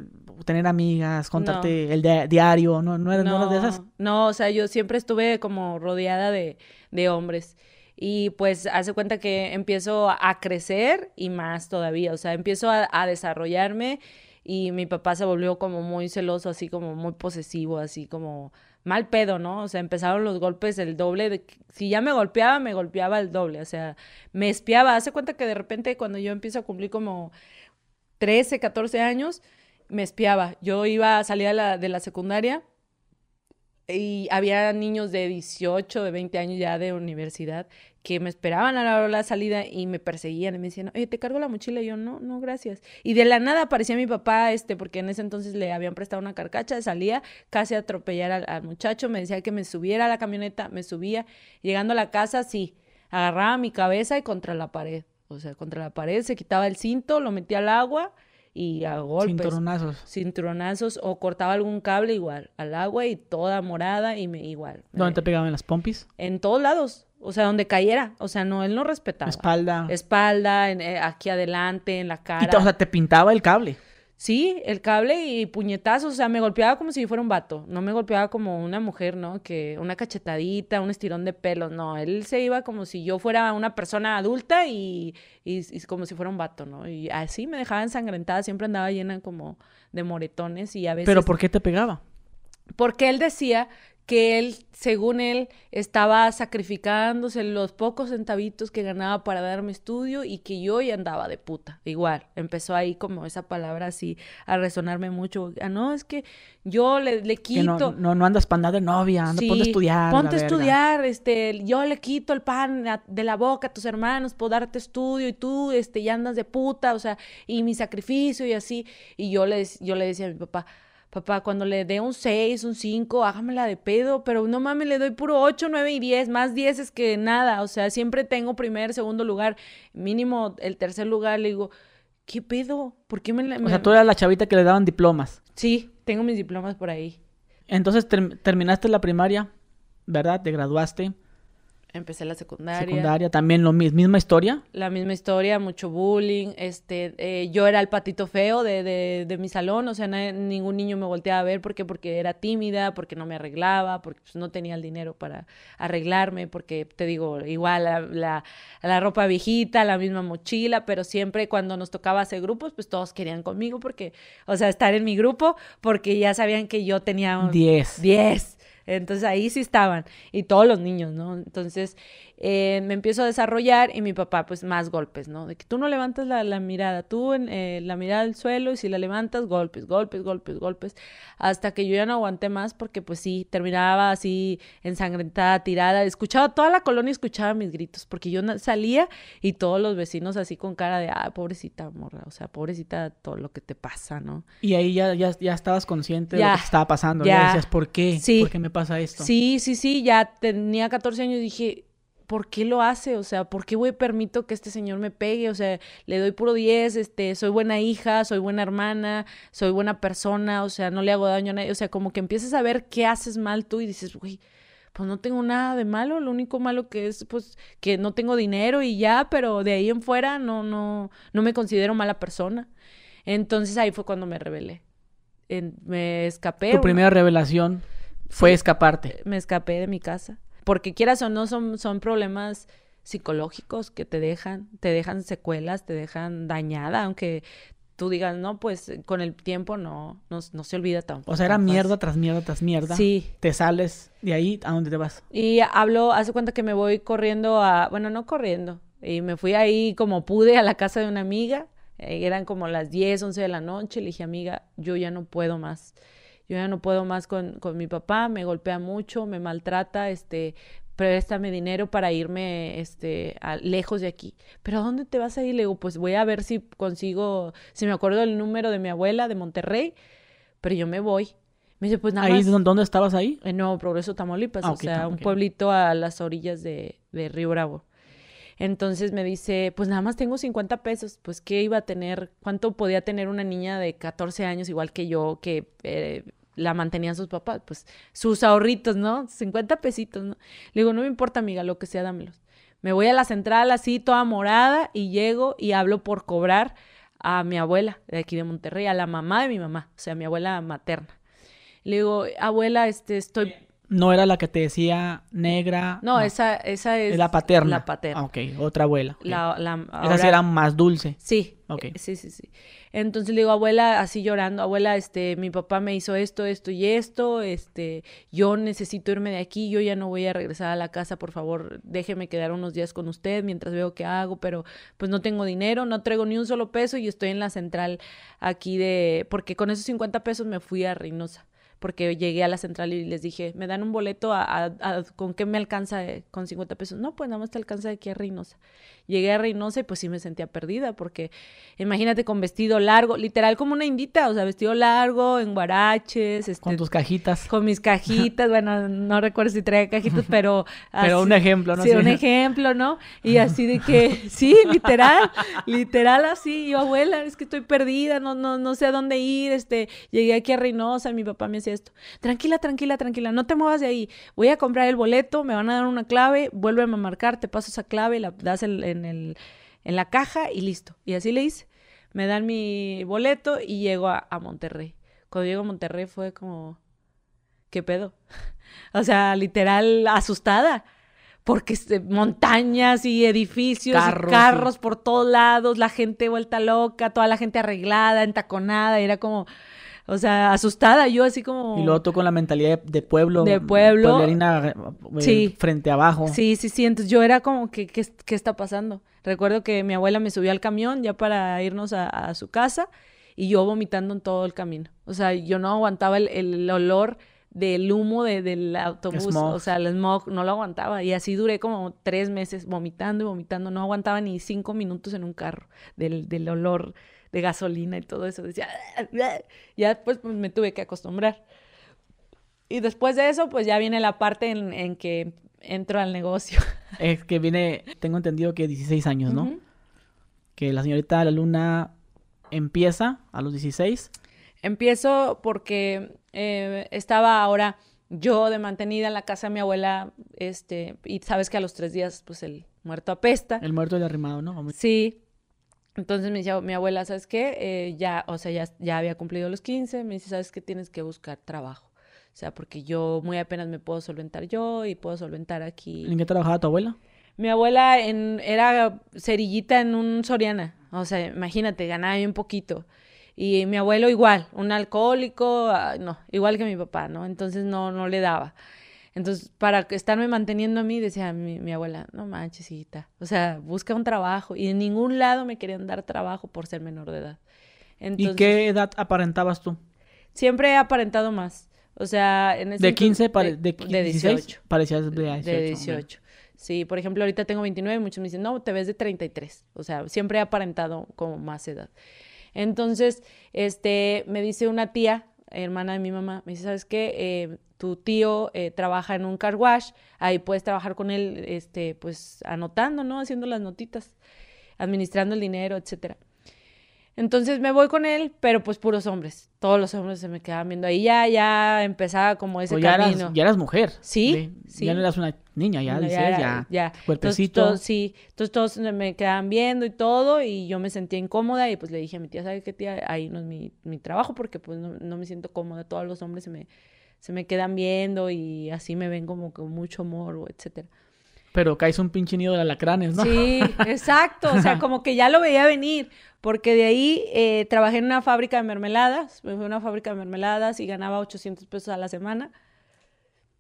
tener amigas, contarte el diario, ¿no, no, eras, no, de esas? No, o sea, yo siempre estuve como rodeada de, de hombres. Y pues hace cuenta que empiezo a crecer y más todavía, o sea, empiezo a, a desarrollarme y mi papá se volvió como muy celoso, así como muy posesivo, así como mal pedo, ¿no? O sea, empezaron los golpes el doble. De, si ya me golpeaba, me golpeaba el doble. O sea, me espiaba. Hace cuenta que de repente cuando yo empiezo a cumplir como 13, 14 años, me espiaba. Yo iba a salir de la secundaria y había niños de 18, de 20 años ya de universidad que me esperaban a la hora de la salida y me perseguían y me decían, oye, ¿te cargo la mochila? Y yo, no, no, gracias. Y de la nada aparecía mi papá, este, porque en ese entonces le habían prestado una carcacha, salía casi a atropellar al, al muchacho, me decía que me subiera a la camioneta, me subía. Llegando a la casa, sí, agarraba mi cabeza y contra la pared. O sea, contra la pared, se quitaba el cinto, lo metía al agua y a golpes. Cinturonazos. Cinturonazos o cortaba algún cable igual, al agua y toda morada y me igual. ¿Dónde te pegaban las pompis? En todos lados. O sea, donde cayera. O sea, no, él no respetaba. Espalda. Espalda, en, eh, aquí adelante, en la cara. Y o sea, te pintaba el cable. Sí, el cable y puñetazos, o sea, me golpeaba como si fuera un vato, no me golpeaba como una mujer, ¿no? Que una cachetadita, un estirón de pelo, no, él se iba como si yo fuera una persona adulta y, y, como si fuera un vato, ¿no? Y así me dejaba ensangrentada, siempre andaba llena como de moretones y a veces... ¿Pero por qué te pegaba? Porque él decía que él, según él, estaba sacrificándose los pocos centavitos que ganaba para darme estudio y que yo ya andaba de puta. Igual, empezó ahí como esa palabra así a resonarme mucho. Ah, no, es que yo le, le quito. no, no, andas para andar de novia, anda, ponte a estudiar. Ponte a estudiar, este, yo le quito el pan de la boca a tus hermanos por darte estudio y tú, este, ya andas de puta, o sea, y mi sacrificio y así. Y yo le, yo le decía a mi papá, Papá, cuando le dé un 6, un 5, hágamela de pedo, pero no mames, le doy puro 8, 9 y 10, más 10 es que nada, o sea, siempre tengo primer, segundo lugar, mínimo el tercer lugar, le digo, ¿qué pedo? ¿Por qué me, O sea, tú eras la chavita que le daban diplomas. Sí, tengo mis diplomas por ahí. Entonces terminaste la primaria, ¿verdad? Te graduaste. Empecé la secundaria. Secundaria, también lo mismo, misma historia. La misma historia, mucho bullying. Este, eh, yo era el patito feo de, de, de mi salón, o sea, ningún niño me volteaba a ver porque, porque era tímida, porque no me arreglaba, porque pues, no tenía el dinero para arreglarme, porque te digo, igual la, la, la, ropa viejita, la misma mochila, pero siempre cuando nos tocaba hacer grupos, pues todos querían conmigo porque, o sea, estar en mi grupo, porque ya sabían que yo tenía 10. 10. Entonces ahí sí estaban y todos los niños, ¿no? Entonces eh, me empiezo a desarrollar y mi papá pues más golpes, ¿no? De que tú no levantas la, mirada, tú en, eh, la mirada al suelo y si la levantas, golpes, golpes, golpes, golpes, hasta que yo ya no aguanté más porque pues sí, terminaba así ensangrentada, tirada, escuchaba, toda la colonia escuchaba mis gritos porque yo salía y todos los vecinos así con cara de, ah, pobrecita morra, o sea, pobrecita todo lo que te pasa, ¿no? Y ahí ya, ya, ya estabas consciente de lo que estaba pasando, ya decías, ¿por qué? Sí. ¿Por qué me pasa esto? Sí, sí, sí, ya tenía 14 años y dije, ¿por qué lo hace? O sea, ¿por qué voy permito que este señor me pegue? O sea, le doy puro 10, este, soy buena hija, soy buena hermana, soy buena persona, o sea, no le hago daño a nadie. O sea, como que empiezas a ver qué haces mal tú y dices, güey, pues no tengo nada de malo, lo único malo que es, pues, que no tengo dinero y ya, pero de ahí en fuera no, no, no me considero mala persona. Entonces ahí fue cuando me rebelé. me escapé. Tu primera revelación fue escaparte. Me escapé de mi casa porque quieras o no son, son problemas psicológicos que te dejan, te dejan secuelas, te dejan dañada, aunque tú digas, no, pues con el tiempo no, no, se olvida tampoco. O sea, era mierda tras mierda tras mierda. Sí. Te sales de ahí, ¿a dónde te vas? Y hablo, hace cuenta que me voy corriendo a, bueno, no corriendo, y me fui ahí como pude a la casa de una amiga, eh, eran como las 10, 11 de la noche, le dije, amiga, yo ya no puedo más yo ya no puedo más con, con mi papá, me golpea mucho, me maltrata, este, préstame dinero para irme este, lejos de aquí. ¿Pero a dónde te vas a ir? Le digo, pues voy a ver si consigo, si me acuerdo el número de mi abuela de Monterrey, pero yo me voy. Me dice, pues nada ¿Ahí dónde estabas ahí? En Nuevo Progreso, Tamaulipas, ah, o sea, un pueblito a las orillas de, de, Río Bravo. Entonces me dice, pues nada más tengo 50 pesos, pues ¿qué iba a tener? ¿Cuánto podía tener una niña de 14 años igual que yo, que eh, la mantenían sus papás, pues sus ahorritos, ¿no? 50 pesitos, ¿no? Le digo, no me importa, amiga, lo que sea, dámelos. Me voy a la central así, toda morada, y llego y hablo por cobrar a mi abuela de aquí de Monterrey, a la mamá de mi mamá, o sea, mi abuela materna. Le digo, abuela, este, estoy no era la que te decía negra. No, Esa, esa es. La paterna. La paterna. Ah, ok, otra abuela. La, la, Esa sí era más dulce. Sí. Ok. Eh, sí, sí, sí. Entonces le digo, abuela, así llorando, abuela, este, mi papá me hizo esto, esto y esto, este, yo necesito irme de aquí, yo ya no voy a regresar a la casa, por favor, déjeme quedar unos días con usted mientras veo qué hago, pero pues no tengo dinero, no traigo ni un solo peso y estoy en la central aquí de, porque con esos 50 pesos me fui a Reynosa porque llegué a la central y les dije, ¿me dan un boleto a, con qué me alcanza eh, con 50 pesos? No, pues nada más te alcanza de aquí a Reynosa. Llegué a Reynosa y pues sí me sentía perdida, porque imagínate con vestido largo, literal como una indita, o sea, vestido largo, en guaraches. Este, con tus cajitas. Con mis cajitas, bueno, no recuerdo si traía cajitas, pero... pero un ejemplo, ¿no? Sí, un ejemplo, ¿no? Y así de que, sí, literal, literal así, yo abuela, es que estoy perdida, no, no, no sé a dónde ir, este, llegué aquí a Reynosa, mi papá me decía esto, tranquila, tranquila, tranquila, no te muevas de ahí, voy a comprar el boleto, me van a dar una clave, vuélveme a marcar, te paso esa clave, la das en, el, en la caja y listo. Y así le hice, me dan mi boleto y llego a, a Monterrey. Cuando llego a Monterrey fue como, ¿qué pedo? o sea, literal asustada porque montañas y edificios carros, y carros por todos lados, la gente vuelta loca, toda la gente arreglada, entaconada, era como, O sea, asustada, yo así como... Y luego tú con la mentalidad de, de pueblo. De pueblo. pueblerina, eh, Sí. Frente abajo. Sí, sí, sí. Entonces yo era como que, ¿qué, qué está pasando? Recuerdo que mi abuela me subió al camión ya para irnos a, a su casa y yo vomitando en todo el camino. O sea, yo no aguantaba el, el olor del humo de- del autobús. Smog. O sea, el smog no lo aguantaba. Y así duré como tres meses vomitando y vomitando. No aguantaba ni cinco minutos en un carro del, del olor de gasolina y todo eso. Decía, ya después pues, me tuve que acostumbrar. Y después de eso, pues ya viene la parte en, en que entro al negocio. Es que viene, tengo entendido que 16 años, ¿no? Que la señorita La Luna empieza a los 16. Empiezo porque eh, estaba ahora yo de mantenida en la casa de mi abuela, este, y sabes que a los tres días, pues el muerto apesta. El muerto y arrimado, ¿no? Sí. Entonces me decía mi abuela, ¿sabes qué? Eh, ya, o sea, ya, ya había cumplido los 15, me dice, ¿sabes qué? Tienes que buscar trabajo. O sea, porque yo muy apenas me puedo solventar yo y puedo solventar aquí. ¿En qué trabajaba tu abuela? Mi abuela en, era cerillita en un Soriana. O sea, imagínate, ganaba bien poquito. Y mi abuelo igual, un alcohólico, ah, no, igual que mi papá, ¿no? Entonces no, no le daba. Entonces, para estarme manteniendo a mí, decía mi, mi abuela, no manches, hijita. O sea, busca un trabajo. Y en ningún lado me querían dar trabajo por ser menor de edad. Entonces, ¿Y qué edad aparentabas tú? Siempre he aparentado más. O sea, en ese ¿De entonces- 15 pare- de, de 16? 18. Parecías de 18. De ok. 18. Sí, por ejemplo, ahorita tengo 29 y muchos me dicen, no, te ves de 33. O sea, siempre he aparentado como más edad. Entonces, este, me dice una tía, hermana de mi mamá, me dice, ¿sabes qué? Eh, tu tío eh, trabaja en un car wash, ahí puedes trabajar con él, este, pues anotando, ¿no? Haciendo las notitas, administrando el dinero, etcétera. Entonces me voy con él, pero pues puros hombres. Todos los hombres se me quedaban viendo ahí. Ya, ya empezaba como ese Pues ya, camino. eras, ya eras mujer. Sí, De- sí. Ya no eras una niña, ya, No, dices, era- ya. ya. Cuerpecito. Entonces, todos, sí, entonces todos me quedaban viendo y todo, y yo me sentía incómoda, y pues le dije a mi tía, ¿sabe qué tía? Ahí no es mi, mi trabajo, porque pues no, no me siento cómoda, todos los hombres se me, se me quedan viendo, y así me ven como con mucho morbo, etcétera. Pero caes un pinche nido de alacranes, ¿no? Sí, exacto, o sea, como que ya lo veía venir, porque de ahí eh, trabajé en una fábrica de mermeladas, me fui a una fábrica de mermeladas y ganaba 800 pesos a la semana.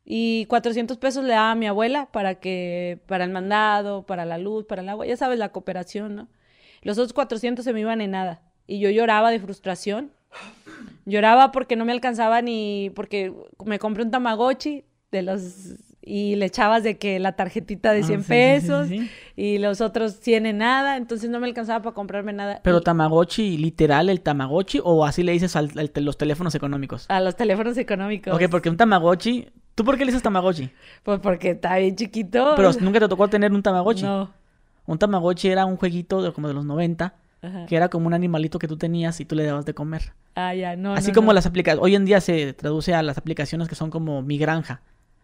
Y 400 pesos le daba a mi abuela para que, para el mandado, para la luz, para el agua, ya sabes, la cooperación, ¿no? Los otros 400 se me iban en nada. Y yo lloraba de frustración. Lloraba porque no me alcanzaba ni, porque me compré un tamagotchi de los, y le echabas de que la tarjetita de Ah, 100 sí, sí, sí, pesos sí. y los otros 100 en nada, entonces no me alcanzaba para comprarme nada. Pero Y Tamagotchi, literal, el Tamagotchi, o así le dices al, al- los teléfonos económicos. a los teléfonos económicos. Ok, porque un Tamagotchi. ¿Tú por qué le dices Tamagotchi? Pues porque está bien chiquito. Pero nunca te tocó tener un Tamagotchi. No. Un Tamagotchi era un jueguito de, como de los 90, Ajá. que era como un animalito que tú tenías y tú le dabas de comer. Ah, ya, no. Así no, como no. las aplicaciones. Hoy en día se traduce a las aplicaciones que son como mi granja.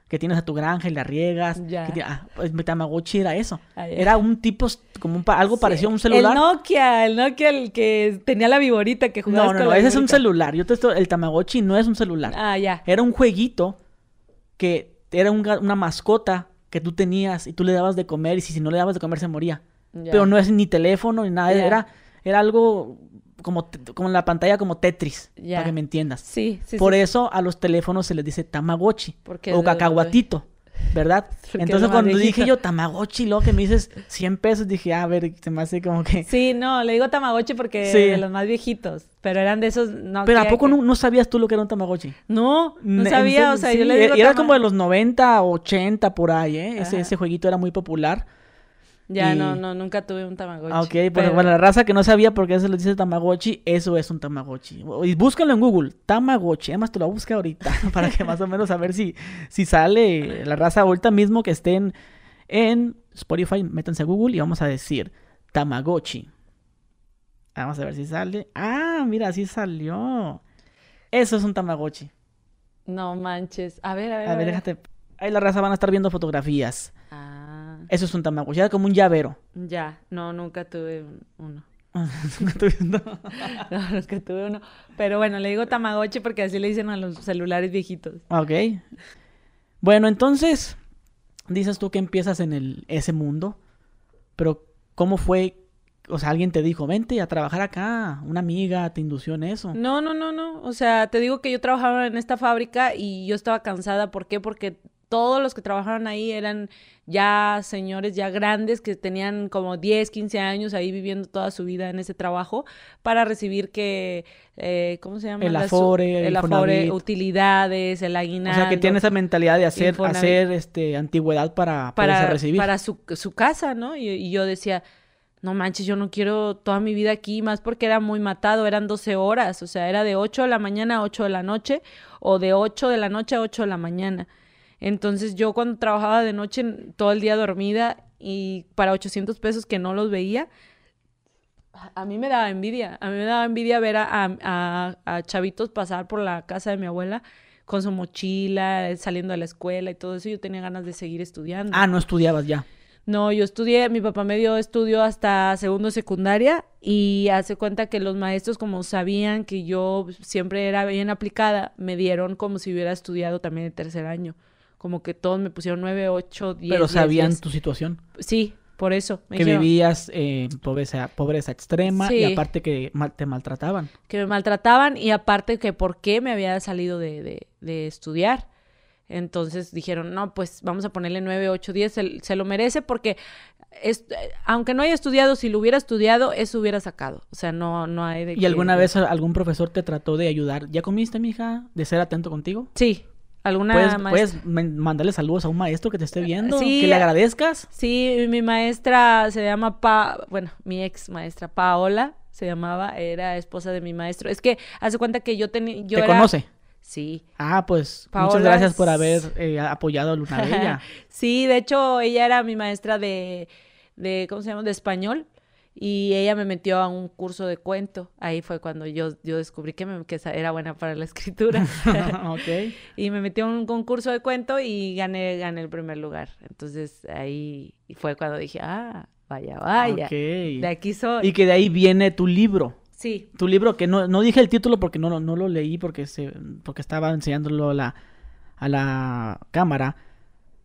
Que tienes a tu granja y la riegas. Ya. que ah, pues mi Tamagotchi era eso. Ah. Era un tipo, como un pa- algo Sí, parecido a un celular. El Nokia, el Nokia, el que tenía la viborita que jugabas No, no, con no, la ese es un celular. Yo te estoy- el Tamagotchi no es un celular. Ah, ya. Era un jueguito que era un una mascota que tú tenías y tú le dabas de comer y si, si no le dabas de comer se moría. ya. Pero no es ni teléfono ni nada, Ya. era, era algo como, como la pantalla como Tetris, para que me entiendas. Sí, sí, Por sí. eso a los teléfonos se les dice Tamagotchi Porque o cacahuatito, ¿verdad? Porque Entonces lo cuando viejito. dije yo Tamagotchi, luego que me dices 100 pesos, dije, ah, a ver, se me hace como que... Sí, no, le digo Tamagotchi porque Sí. de los más viejitos. Pero eran de esos. No, Pero ¿a poco que- no, no sabías tú lo que era un Tamagotchi? No, no sabía. O sea, sí, yo le digo. y era como de los 90, 80 por ahí, ¿eh? Ese, ese jueguito era muy popular. Ya, y- no, no, nunca tuve un Tamagotchi. Ok, pero bueno, la raza que no sabía por qué se les dice Tamagotchi, eso es un Tamagotchi. Y búscalo en Google, Tamagotchi. Además, te lo busca ahorita para que más o menos a ver si, si sale la raza ahorita mismo que estén en Spotify. Métanse a Google y vamos a decir Tamagotchi. Vamos a ver si sale. Ah, mira, sí salió. Eso es un Tamagotchi. No manches. A ver, a ver. A ver, déjate. Ahí la raza van a estar viendo fotografías. Ah, Eso es un Tamagotchi. Era como un llavero. ya. No, nunca tuve un- uno. Nunca tuve- no. No, nunca tuve uno. Pero bueno, le digo Tamagotchi porque así le dicen a los celulares viejitos. Ok. Bueno, entonces, dices tú que empiezas en el, ese mundo, pero ¿cómo fue o sea, alguien te dijo, vente a trabajar acá, una amiga te indució en eso. No, no, no, no. O sea, te digo que yo trabajaba en esta fábrica y yo estaba cansada. ¿Por qué? Porque todos los que trabajaban ahí eran ya señores ya grandes que tenían como 10, 15 años ahí viviendo toda su vida en ese trabajo para recibir que, eh, ¿cómo se llama? El Afore, el el afore, utilidades, el O aguinaldo. sea, que tiene esa mentalidad de hacer, Infonavit. hacer este, antigüedad para, para, recibir. para su, su casa, ¿no? Y, y yo decía, no manches, yo no quiero toda mi vida aquí, más porque era muy matado, eran 12 horas, o sea, era de 8 de la mañana a 8 de la noche, o de 8 de la noche a 8 de la mañana. Entonces yo cuando trabajaba de noche todo el día dormida y para 800 pesos que no los veía, a- mí me daba envidia, a mí me daba envidia ver a, a- a- a chavitos pasar por la casa de mi abuela con su mochila, saliendo de la escuela y todo eso, yo tenía ganas de seguir estudiando. Ah, no estudiabas ya. No, yo estudié, mi papá me dio estudio hasta segundo secundaria y hace cuenta que los maestros como sabían que yo siempre era bien aplicada, me dieron como si hubiera estudiado también el tercer año. Como que todos me pusieron nueve, ocho, diez. pero diez, sabían tu situación. Sí, por eso. me que dijeron vivías eh, pobreza, pobreza extrema y aparte que mal- te maltrataban. que me maltrataban y aparte que por qué me había salido de, de- de estudiar. Entonces dijeron, no, pues vamos a ponerle 9, 8, 10, se, se lo merece porque es- aunque no haya estudiado, si lo hubiera estudiado, eso hubiera sacado. O sea, no, no hay de ¿Y que- alguna vez algún profesor te trató de ayudar? ¿Ya comiste, mija? ¿De ser atento contigo? Sí, alguna ¿Puedes, maestra- puedes man- mandarle saludos a un maestro que te esté viendo? Sí, ¿Que le a- agradezcas? Sí, mi maestra se llama Pa, bueno, mi ex maestra Paola se llamaba, era esposa de mi maestro. Es que hace cuenta que yo tenía, yo ¿Te era- conoce? Sí. Ah, pues Paola muchas gracias por haber eh, apoyado a Luna Bella. Sí, de hecho, ella era mi maestra de, de, ¿cómo se llama? De español. Y ella me metió a un curso de cuento. Ahí fue cuando yo, yo descubrí que, me- que era buena para la escritura. ok. y me metió a un concurso de cuento y gané, gané el primer lugar. Entonces ahí fue cuando dije, ah, vaya, vaya. Ok. De aquí soy. Y que de ahí viene tu libro. Sí, Tu libro, que no, no dije el título porque no, lo- no lo leí porque, se, porque estaba enseñándolo a la, a la cámara.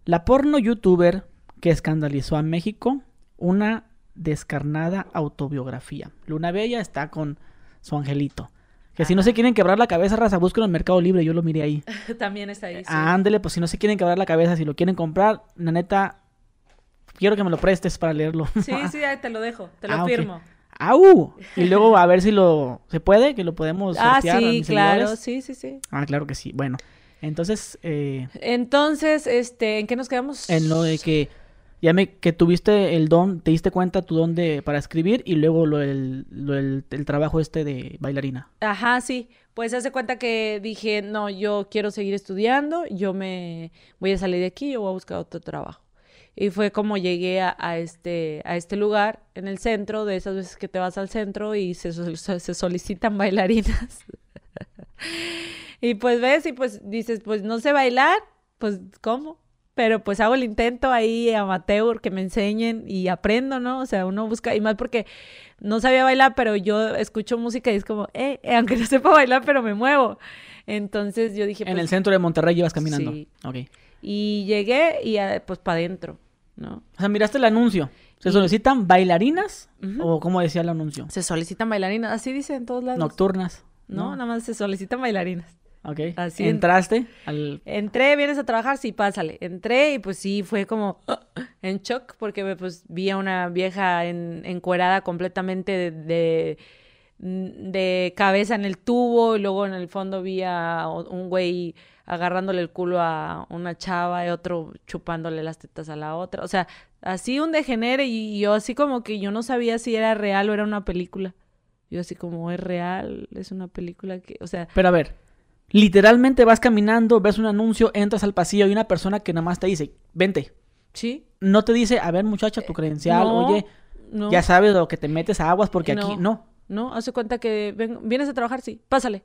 La porno youtuber que escandalizó a México, una descarnada autobiografía. Luna Bella está con su angelito. Que si no se quieren quebrar la cabeza, raza, búsquenlo en Mercado Libre, yo lo miré ahí. también está ahí. sí. Ándele, pues si no se quieren quebrar la cabeza, si lo quieren comprar, la neta, quiero que me lo prestes para leerlo. Sí, sí, ahí te lo dejo, te lo Ah, firmo. ¡Au! Y luego a ver si lo... ¿Se puede? Que lo podemos Ah, sortear a sí, mis claro, seguidores. sí, sí, sí. Ah, claro que sí. Bueno, entonces, eh, Entonces, este, ¿en qué nos quedamos? en lo de que ya me que tuviste el don, te diste cuenta tu don para escribir y luego lo del- el trabajo este de bailarina. Ajá, sí. Pues hace cuenta que dije, no, yo quiero seguir estudiando, yo me voy a salir de aquí, yo voy a buscar otro trabajo. Y fue como llegué a, a este, a este lugar en el centro, de esas veces que te vas al centro y se- se solicitan bailarinas. y pues ves y pues dices, pues no sé bailar, pues ¿cómo? Pero pues hago el intento ahí amateur que me enseñen y aprendo, ¿no? O sea, uno busca, y más porque no sabía bailar, pero yo escucho música y es como, eh, eh, aunque no sepa bailar, pero me muevo. Entonces yo dije, en pues, el centro de Monterrey ibas caminando. sí. Ok. y llegué y ah, pues para adentro, ¿no? O sea, miraste el anuncio. ¿Se solicitan bailarinas? ¿O cómo decía el anuncio? Se solicitan bailarinas, así dice en todos lados. Nocturnas. No, nada más se solicitan bailarinas. Ok. Así en- Entraste al... Entré, vienes a trabajar, sí, pásale. Entré y pues sí, fue como en shock porque pues vi a una vieja en, encuerada completamente de, de, de cabeza en el tubo y luego en el fondo vi a un güey agarrándole el culo a una chava y otro chupándole las tetas a la otra. O sea, así un degenere y yo así como que yo no sabía si era real o era una película. Yo así como, ¿es real? ¿Es una película que...? O sea, Pero a ver, literalmente vas caminando, ves un anuncio, entras al pasillo y una persona que nada más te dice, vente. sí. No te dice, a ver muchacha, tu credencial, No, oye, no. ya sabes lo que te metes a aguas porque aquí no. No, hace cuenta que ven- vienes a trabajar, sí, pásale.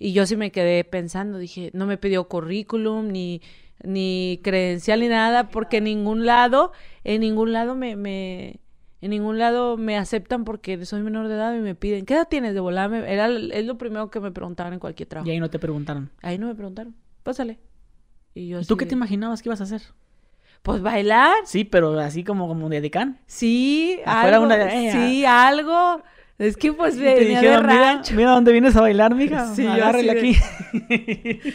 Y yo sí me quedé pensando, dije, no me pidió currículum, ni, ni credencial, ni nada, porque en ningún lado, en ningún lado me, me, en ningún lado me aceptan porque soy menor de edad y me piden, ¿qué edad tienes de volarme? Era, es lo primero que me preguntaban en cualquier trabajo. Y ahí no te preguntaron. Ahí no me preguntaron, pásale. Y yo ¿Y tú qué de- te imaginabas que ibas a hacer? Pues bailar. Sí, pero así como, como de decán. Sí, Afuera algo. una de- sí, algo. Es que pues te de dijeron, mira, rancho. mira dónde vienes a bailar, mija. Sí, Agárrele aquí.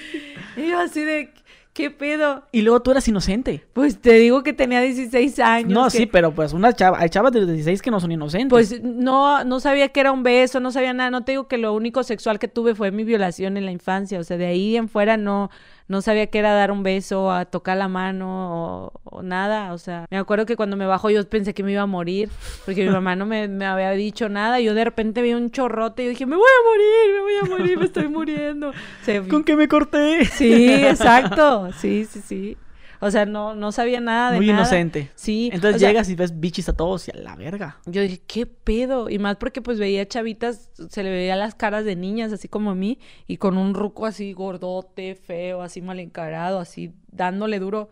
Y yo así de, ¿qué pedo? y luego tú eras inocente. Pues te digo que tenía 16 años. No, que- sí, pero pues una chava, hay chavas de 16 que no son inocentes. Pues no, no sabía que era un beso, no sabía nada. No te digo que lo único sexual que tuve fue mi violación en la infancia. O sea, de ahí en fuera no, no sabía que era dar un beso, a tocar la mano o, o nada. O sea, me acuerdo que cuando me bajó yo pensé que me iba a morir porque mi mamá no me, me había dicho nada. Yo de repente vi un chorrote y yo dije, me voy a morir, me voy a morir, me estoy muriendo. ¿Con qué me corté? Sí, exacto. Sí, sí, sí. O sea, no, no sabía nada de Muy nada. inocente. Sí. Entonces o sea, llegas y ves bichis a todos y a la verga. yo dije, ¿qué pedo? Y más porque pues veía chavitas, se le veía las caras de niñas, así como a mí, y con un ruco así gordote, feo, así mal encarado, así dándole duro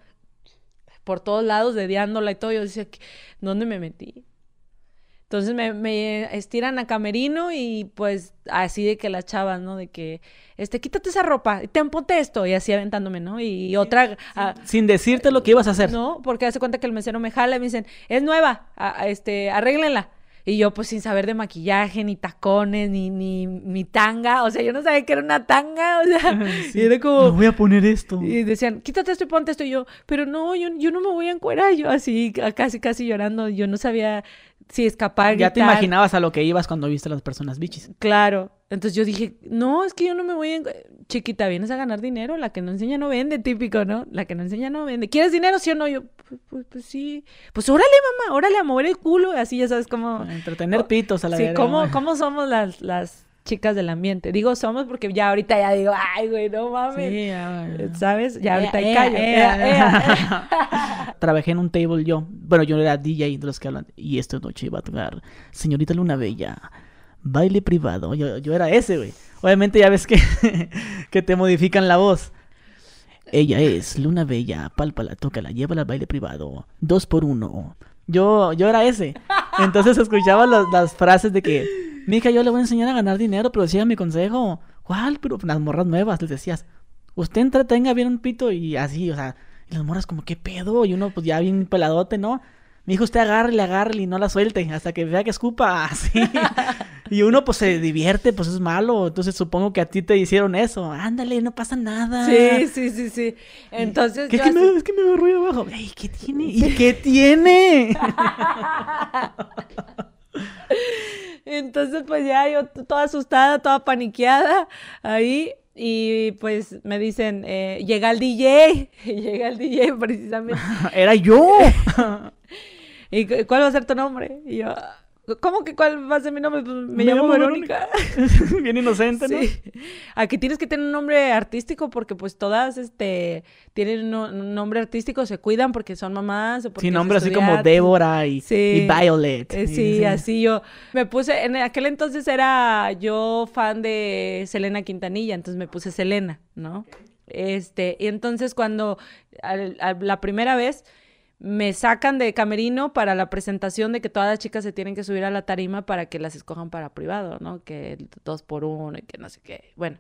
por todos lados, dediándola y todo. Yo decía, ¿qué- ¿dónde me metí? Entonces me, me estiran a camerino y pues así de que las chavas, ¿no? De que, este, quítate esa ropa, te ponte esto, y así aventándome, ¿no? Y otra... ah, Sin decirte lo que ibas a hacer. no, porque hace cuenta que el mesero me jala y me dicen, es nueva, a- a- este, arréglenla. Y yo, pues, sin saber de maquillaje, ni tacones, ni, ni, ni tanga. O sea, yo no sabía que era una tanga. O sea, Sí. y era Me como... voy a poner esto. Y decían, quítate esto y ponte esto. Y yo, pero no, yo, yo no me voy a encuerar. Yo así, ca- casi, casi llorando. Yo no sabía si escapar, Ya te imaginabas a lo que ibas cuando viste a las personas bichis. Claro. Entonces yo dije, no, es que yo no me voy a... Chiquita, vienes a ganar dinero, la que no enseña no vende, típico, ¿no? La que no enseña no vende. ¿Quieres dinero, sí o no? Yo, pues, pues, pues sí. Pues órale, mamá, órale a mover el culo. Así ya sabes cómo... Entretener pitos a la Sí, verga. ¿cómo, cómo somos las, las chicas del ambiente? Digo somos porque ya ahorita ya digo, ay, güey, no mames. Sí, ya. ¿Sabes? Ya ahorita Ea, hay ea, callo. ea, Ea, ea, ea. Trabajé en un table yo. Bueno, yo era DJ de los que hablan. Y esta noche iba a tocar Señorita Luna Bella. Baile privado. Yo, yo era ese, güey. Obviamente ya ves que, que te modifican la voz. Ella es Luna Bella. Pálpala, tócala, llévala al baile privado. Dos por uno. Yo, yo era ese. Entonces escuchaba las frases de que, mija, yo le voy a enseñar a ganar dinero, pero siga mi consejo. ¿Cuál? Pero las morras nuevas, les decías. Usted entretenga bien un pito y así, o sea, y las morras como, ¿qué pedo? Y uno pues ya bien peladote, ¿no? Me dijo, usted agárrele, agárrele y no la suelte hasta que vea que escupa así. y uno pues se divierte, pues es malo. Entonces supongo que a ti te hicieron eso. Ándale, no pasa nada. Sí, sí, sí, sí. Entonces ¿Qué, yo qué así- me, es que me agarró ahí abajo. Ey, ¿qué tiene? ¿Y qué tiene? Entonces, pues ya yo toda asustada, toda paniqueada ahí. Y pues me dicen, eh, llega el DJ. Llega el DJ precisamente. Era yo. ¿Y cu- cuál va a ser tu nombre? Y yo, ¿cómo que cuál va a ser mi nombre? Pues me, llamo Verónica. bien inocente, ¿no? Sí. Aquí tienes que tener un nombre artístico porque pues todas este tienen un, nombre artístico, se cuidan porque son mamás o porque Sí, es nombre así como. Débora y, Sí. y Violet. Eh, Y sí, así yo me puse, en aquel entonces era yo fan de Selena Quintanilla, entonces me puse Selena, ¿no? Este, y entonces cuando al- al- la primera vez me sacan de camerino para la presentación de que todas las chicas se tienen que subir a la tarima para que las escojan para privado, ¿no? Que dos por uno y que no sé qué. Bueno,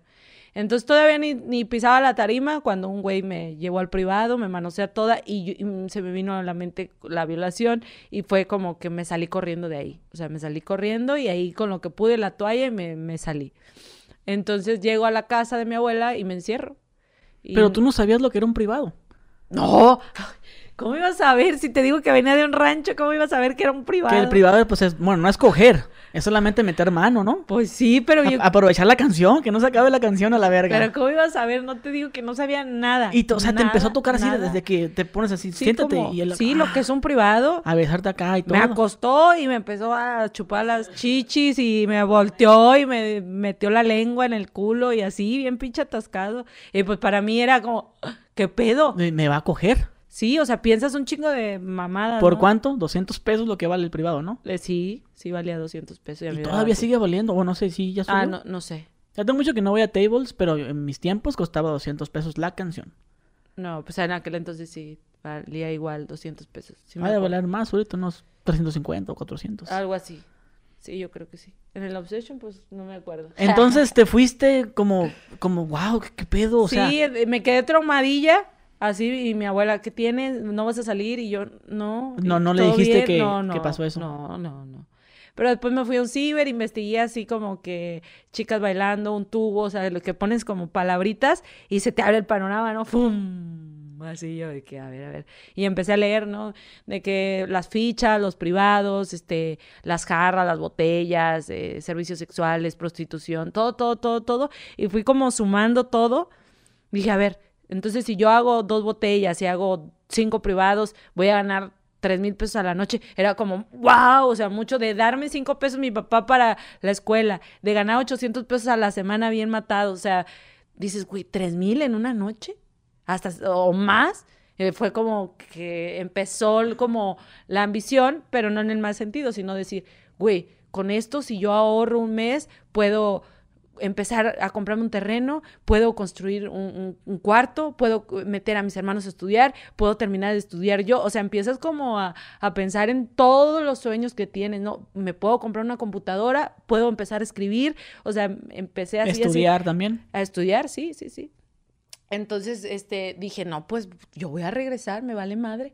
entonces todavía ni, ni pisaba la tarima cuando un güey me llevó al privado, me manoseó toda y, yo- y se me vino a la mente la violación y fue como que me salí corriendo de ahí. O sea, me salí corriendo y ahí con lo que pude la toalla y me, me salí. Entonces llego a la casa de mi abuela y me encierro. Y- Pero tú no sabías lo que era un privado. No, ¿cómo ibas a saber? Si te digo que venía de un rancho, ¿cómo ibas a saber que era un privado? Que el privado, pues es, bueno, no es coger, es solamente meter mano, ¿no? Pues sí, pero yo... A- aprovechar la canción, que no se acabe la canción a la verga. Pero ¿cómo ibas a saber? No te digo que no sabía nada. y, o sea, te empezó a Nada, tocar así desde que te pones así, Sí, siéntate como- y él, sí, lo que es un privado. a besarte acá y todo. Me acostó y me empezó a chupar las chichis y me volteó y me metió la lengua en el culo y así, bien pinche atascado. Y pues para mí era como, ¿qué pedo? Me va a coger. Sí, o sea, piensas un chingo de mamadas. ¿Por ¿no? cuánto? 200 pesos lo que vale el privado, ¿no? Eh, Sí, sí valía 200 pesos. y todavía sigue valiendo, o no sé si ya subió. Ah, no, no sé. Ya tengo mucho que no voy a tables, pero en mis tiempos costaba 200 pesos la canción. No, pues en aquel entonces sí valía igual 200 pesos. Sí me Ha de valer más ahorita, unos 350 o 400. Algo así. Sí, yo creo que sí. En el Obsession, pues no me acuerdo. Entonces te fuiste como, como, wow, ¿qué, qué pedo? O sea, sí, eh, me quedé traumadilla Así, y mi abuela, ¿qué tienes? ¿No vas a salir? Y yo, no. No, no le ¿todo dijiste bien? que- No, que no, pasó eso. No, no, no. Pero después me fui a un ciber, investigué así como que chicas bailando, un tubo, o sea, lo que pones como palabritas y se te abre el panorama, ¿no? ¡Fum! Así yo de que, a ver, a ver. Y empecé a leer, ¿no? De que las fichas, los privados, este, las jarras, las botellas, eh, servicios sexuales, prostitución, todo, todo, todo, todo. Y fui como sumando todo. Dije, a ver, entonces si yo hago dos botellas y hago cinco privados, voy a ganar tres mil pesos a la noche. Era como, wow, o sea, mucho de darme cinco pesos mi papá para la escuela, de ganar 800 pesos a la semana bien matado. O sea, dices, güey, tres mil en una noche, hasta o más. Eh, fue como que empezó como la ambición, pero no en el mal sentido, sino decir, güey, con esto si yo ahorro un mes, puedo empezar a comprarme un terreno, puedo construir un, un- un cuarto, puedo meter a mis hermanos a estudiar, puedo terminar de estudiar yo. O sea, empiezas como a, a pensar en todos los sueños que tienes, ¿no? Me puedo comprar una computadora, puedo empezar a escribir, o sea, empecé así. así Estudiar también. a estudiar, sí, sí, sí. Entonces, este, dije, no, pues yo voy a regresar, me vale madre.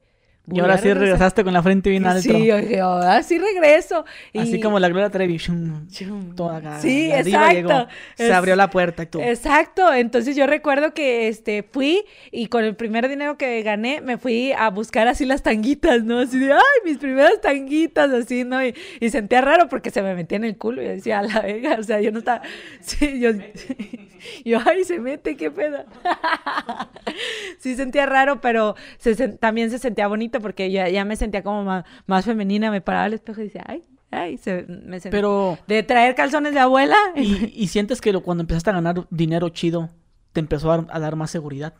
Y ahora sí regresar. regresaste con la frente bien alto. Sí, yo dije, ahora sí regreso. Así como la Gloria Trevi. shum, Chum. toda acá, Sí, exacto. llegó, Se Es- abrió la puerta y tú. Exacto, entonces yo recuerdo que este fui y con el primer dinero que gané me fui a buscar así las tanguitas, ¿no? Así de, ay, mis primeras tanguitas, así, ¿no? Y, y sentía raro porque se me metía en el culo y decía, a la vega, o sea, yo no estaba, sí, yo, yo, ay, se mete, qué pedo. sí sentía raro, pero se, sen- también se sentía bonito porque ya, ya me sentía como más, más femenina, me paraba al espejo y decía, ay, ay, se, me sentía... Pero, De traer calzones de abuela. y, y sientes que lo- cuando empezaste a ganar dinero chido, te empezó a, dar- a dar más seguridad.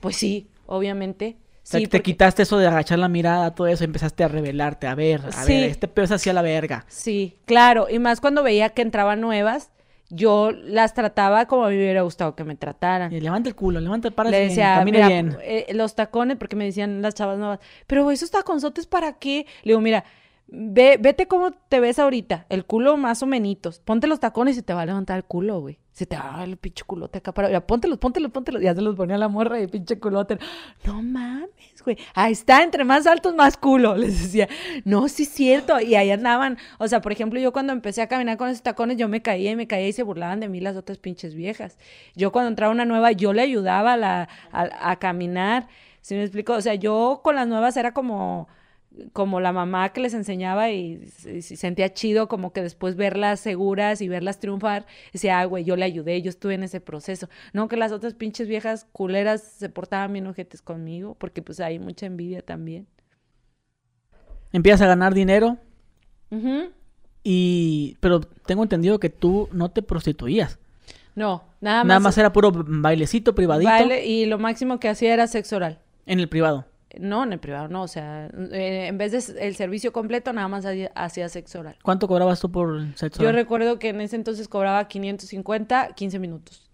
Pues sí, obviamente. O sea, Sí, que te porque- quitaste eso de agachar la mirada, todo eso, empezaste a revelarte, a ver, a Sí. ver, este pedo es hacia la verga. Sí, claro. Y más cuando veía que entraban nuevas, yo las trataba como a mí me hubiera gustado que me trataran. Y levanta el culo, levanta el párate Le bien, decía, camina mira, bien. eh, los tacones, porque me decían las chavas nuevas, pero esos taconzotes para qué? Le digo, mira, ve, vete cómo te ves ahorita, el culo más o menos, ponte los tacones y te va a levantar el culo, güey. Se te va a dar el pinche culote acá para, mira, póntelos, póntelos, póntelos. Ya se los ponía la morra y el pinche culote. No mames, güey. Ahí está, entre más altos, más culo. Les decía, no, sí es cierto. Y ahí andaban. O sea, por ejemplo, yo cuando empecé a caminar con esos tacones, yo me caía y me caía y se burlaban de mí las otras pinches viejas. Yo cuando entraba una nueva, yo le ayudaba a, a, a caminar. ¿Sí me explico? O sea, yo con las nuevas era como como la mamá que les enseñaba y, y sentía chido como que después verlas seguras y verlas triunfar, decía, ah, güey, yo le ayudé, yo estuve en ese proceso. No que las otras pinches viejas culeras se portaban bien ojetes conmigo, porque pues hay mucha envidia también. Empiezas a ganar dinero y... Pero tengo entendido que tú no te prostituías. No, nada más. Nada más era puro bailecito privadito baile, y lo máximo que hacía era sexo oral. en el privado. No, en el privado, no, o sea, eh, en vez de el servicio completo, nada más hacía, sexo oral. ¿Cuánto cobrabas tú por sexo? Yo oral? recuerdo que en ese entonces cobraba 550, 15 minutos.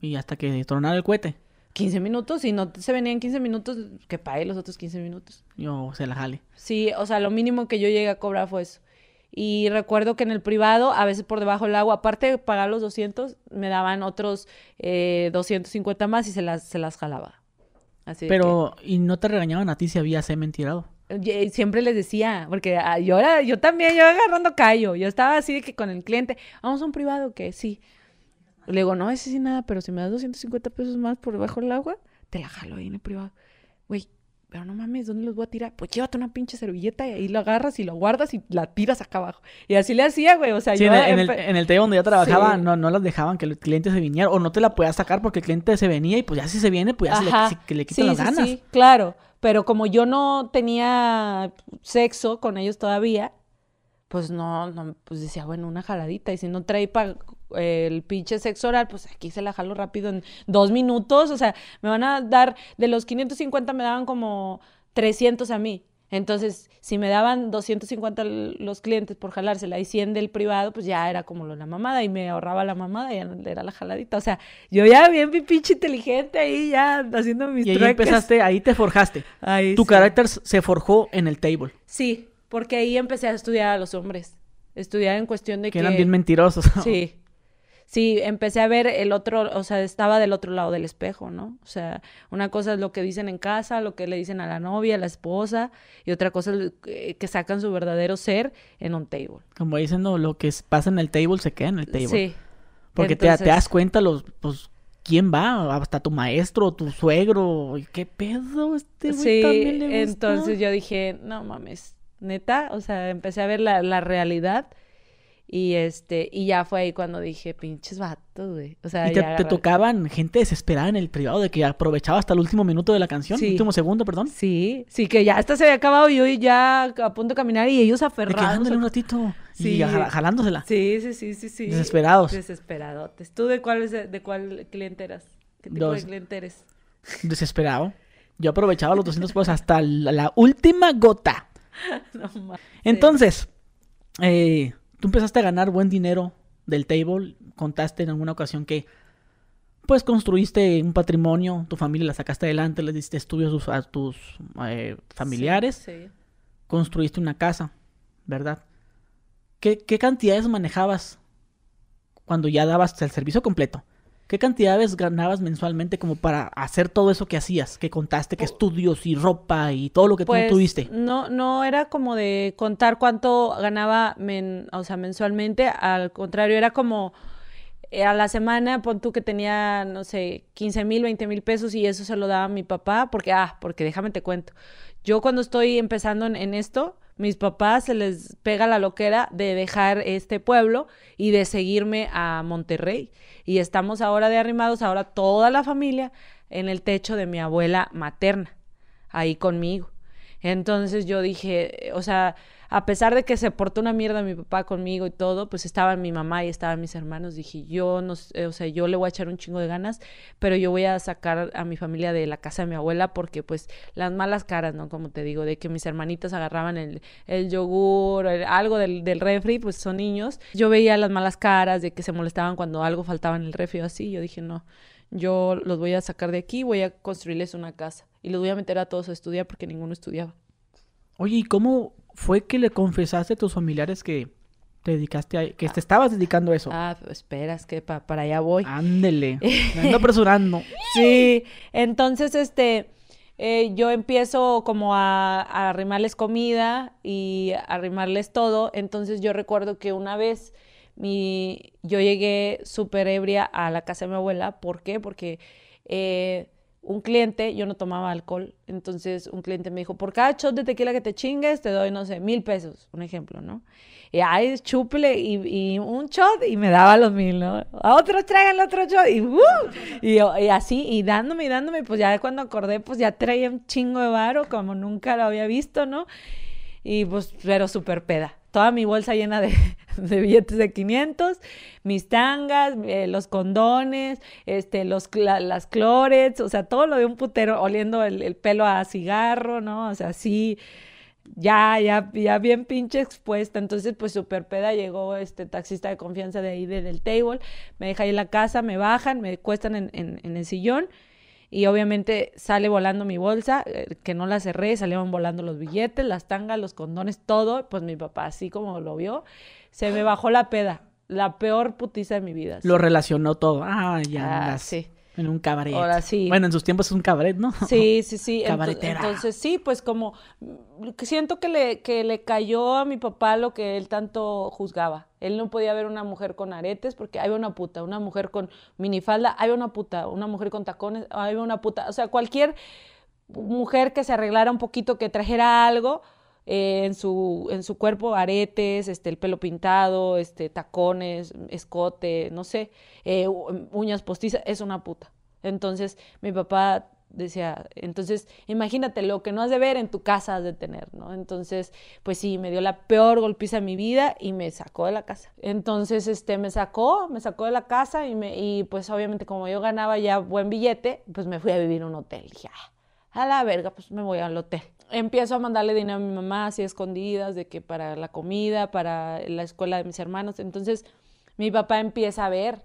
Y hasta que tronara el cohete, 15 minutos, y no se venían 15 minutos, que pague los otros 15 minutos. yo se la jale. Sí, o sea, lo mínimo que yo llegué a cobrar fue eso. Y recuerdo que en el privado, a veces por debajo del agua, aparte de pagar los 200, me daban otros eh, 250 más y se las, se las jalaba. Así Pero, ¿y no te regañaban a ti si había semen tirado? siempre les decía, porque ah, yo, era, yo también, yo agarrando callo, yo estaba así de que con el cliente, vamos a un privado, que sí. Le digo, no, ese sí nada, pero si me das 250 pesos más por debajo del agua, te la jalo ahí en el privado. Güey, pero no mames, ¿dónde los voy a tirar? Pues llévate una pinche servilleta y ahí lo agarras y lo guardas y la tiras acá abajo. Y así le hacía, güey, o sea, Sí, yo... en el, en el, taller donde yo trabajaba, Sí. no, no las dejaban que el cliente se viniera. O no te la podías sacar porque el cliente se venía y pues ya si se viene, pues ya se le, que le quitan Sí, las ganas. sí, claro. Pero como yo no tenía sexo con ellos todavía, pues no, no, pues decía, bueno, una jaladita. Y si no trae para el pinche sexo oral, pues aquí se la jalo rápido en dos minutos. O sea, me van a dar, de los 550 me daban como 300 a mí. Entonces, si me daban 250 l- los clientes por jalársela y 100 del privado, pues ya era como lo la mamada y me ahorraba la mamada y era la jaladita. O sea, yo ya bien mi pinche inteligente ahí, ya haciendo mis Y ahí empezaste, ahí te forjaste. Ahí Tu sí. carácter se forjó en el table. Sí, porque ahí empecé a estudiar a los hombres. Estudiar en cuestión de Que que... eran bien mentirosos. Sí. sí, empecé a ver el otro, o sea, estaba del otro lado del espejo, ¿no? O sea, una cosa es lo que dicen en casa, lo que le dicen a la novia, a la esposa, y otra cosa es que sacan su verdadero ser en un table. Como dicen, no, lo que pasa en el table se queda en el table. Sí. Porque te, te, das cuenta los, pues, quién va, hasta tu maestro, tu suegro, ¿qué pedo? Este güey sí, también le entonces yo dije, no mames, neta, o sea, empecé a ver la, la realidad y este, y ya fue ahí cuando dije, pinches vatos, güey. O sea, y te, tocaban gente desesperada en el privado de que aprovechaba hasta el último minuto de la canción, sí. último segundo, perdón. Sí, sí, que ya hasta se había acabado y yo ya a punto de caminar y ellos aferrados. un ratito y jalándosela. Sí, sí, sí, sí, sí. Desesperados. Desesperadotes. ¿Tú de cuál, de cuál cliente eras? ¿Qué tipo de cliente eres? Desesperado. Yo aprovechaba los 200 pesos hasta la, última gota. no, Entonces, eh tú empezaste a ganar buen dinero del table, contaste en alguna ocasión que pues construiste un patrimonio, tu familia la sacaste adelante, le diste estudios a tus eh, familiares, sí, construiste una casa, ¿verdad? ¿Qué, ¿Qué cantidades manejabas cuando ya dabas el servicio completo? ¿Qué cantidades ganabas mensualmente como para hacer todo eso que hacías? Que contaste, que estudios y ropa y todo lo que tú pues, tuviste. No, no era como de contar cuánto ganaba o sea, mensualmente. Al contrario, era como eh, a la semana, pon tú que tenía, no sé, 15 mil, 20 mil pesos y eso se lo daba a mi papá. Porque, ah, porque déjame te cuento. Yo cuando estoy empezando en esto, mis papás se les pega la loquera de dejar este pueblo y de seguirme a Monterrey. Y estamos ahora de arrimados, ahora toda la familia, en el techo de mi abuela materna, ahí conmigo. Entonces yo dije, o sea, a pesar de que se portó una mierda mi papá conmigo y todo, pues estaban mi mamá y estaban mis hermanos, dije, yo no, o sea, yo le voy a echar un chingo de ganas, pero yo voy a sacar a mi familia de la casa de mi abuela porque pues las malas caras, ¿no? Como te digo, de que mis hermanitas agarraban el, el yogur, algo del, del refri, pues son niños. Yo veía las malas caras de que se molestaban cuando algo faltaba en el refri o así, yo dije, no, yo los voy a sacar de aquí, voy a construirles una casa y los voy a meter a todos a estudiar porque ninguno estudiaba. Oye, ¿y cómo fue que le confesaste a tus familiares que te dedicaste a, que te estabas dedicando a eso? Ah, esperas que para allá voy. Ándele, me ando apresurando. sí, entonces este, eh, yo empiezo como a, a, arrimarles comida y a arrimarles todo. Entonces yo recuerdo que una vez mi, yo llegué súper ebria a la casa de mi abuela. ¿Por qué? Porque eh, un cliente, yo no tomaba alcohol, entonces un cliente me dijo, por cada shot de tequila que te chingues, te doy, no sé, mil pesos, un ejemplo, ¿no? Y ahí chúpele y, un shot y me daba los mil, ¿no? A otro traigan otro shot y, uh, y, y, así, y dándome y dándome, pues ya cuando acordé, pues ya traía un chingo de varo, como nunca lo había visto, ¿no? Y pues, pero súper peda toda mi bolsa llena de, billetes de 500, mis tangas, eh, los condones, este, los, las clorets, o sea, todo lo de un putero, oliendo el, pelo a cigarro, ¿no? O sea, sí, ya, ya, ya bien pinche expuesta. Entonces, pues súper peda llegó este taxista de confianza de ahí, del table, me deja ahí en la casa, me bajan, me cuestan en, en el sillón y obviamente sale volando mi bolsa, eh, que no la cerré, salieron volando los billetes, las tangas, los condones, todo. Pues mi papá, así como lo vio, se me bajó la peda. La peor putiza de mi vida. Lo relacionó todo. Ah, ya. Ah, sí. En un cabaret. Ahora sí. Bueno, en sus tiempos es un cabaret, ¿no? Sí, sí, sí. Cabaretera. Entonces, sí, pues como siento que le, que le cayó a mi papá lo que él tanto juzgaba. Él no podía ver una mujer con aretes porque hay una puta, una mujer con minifalda, hay una puta, una mujer con tacones, hay una puta. O sea, cualquier mujer que se arreglara un poquito, que trajera algo, eh, en, su, en su cuerpo aretes, este, el pelo pintado, este, tacones, escote, no sé, eh, uñas postizas, es una puta. Entonces mi papá decía, entonces imagínate lo que no has de ver en tu casa has de tener, ¿no? Entonces, pues sí, me dio la peor golpiza de mi vida y me sacó de la casa. Entonces, este, me sacó, me sacó de la casa y, me, y pues obviamente como yo ganaba ya buen billete, pues me fui a vivir en un hotel. ah, a la verga, pues me voy al hotel. Empiezo a mandarle dinero a mi mamá así escondidas, de que para la comida, para la escuela de mis hermanos. Entonces, mi papá empieza a ver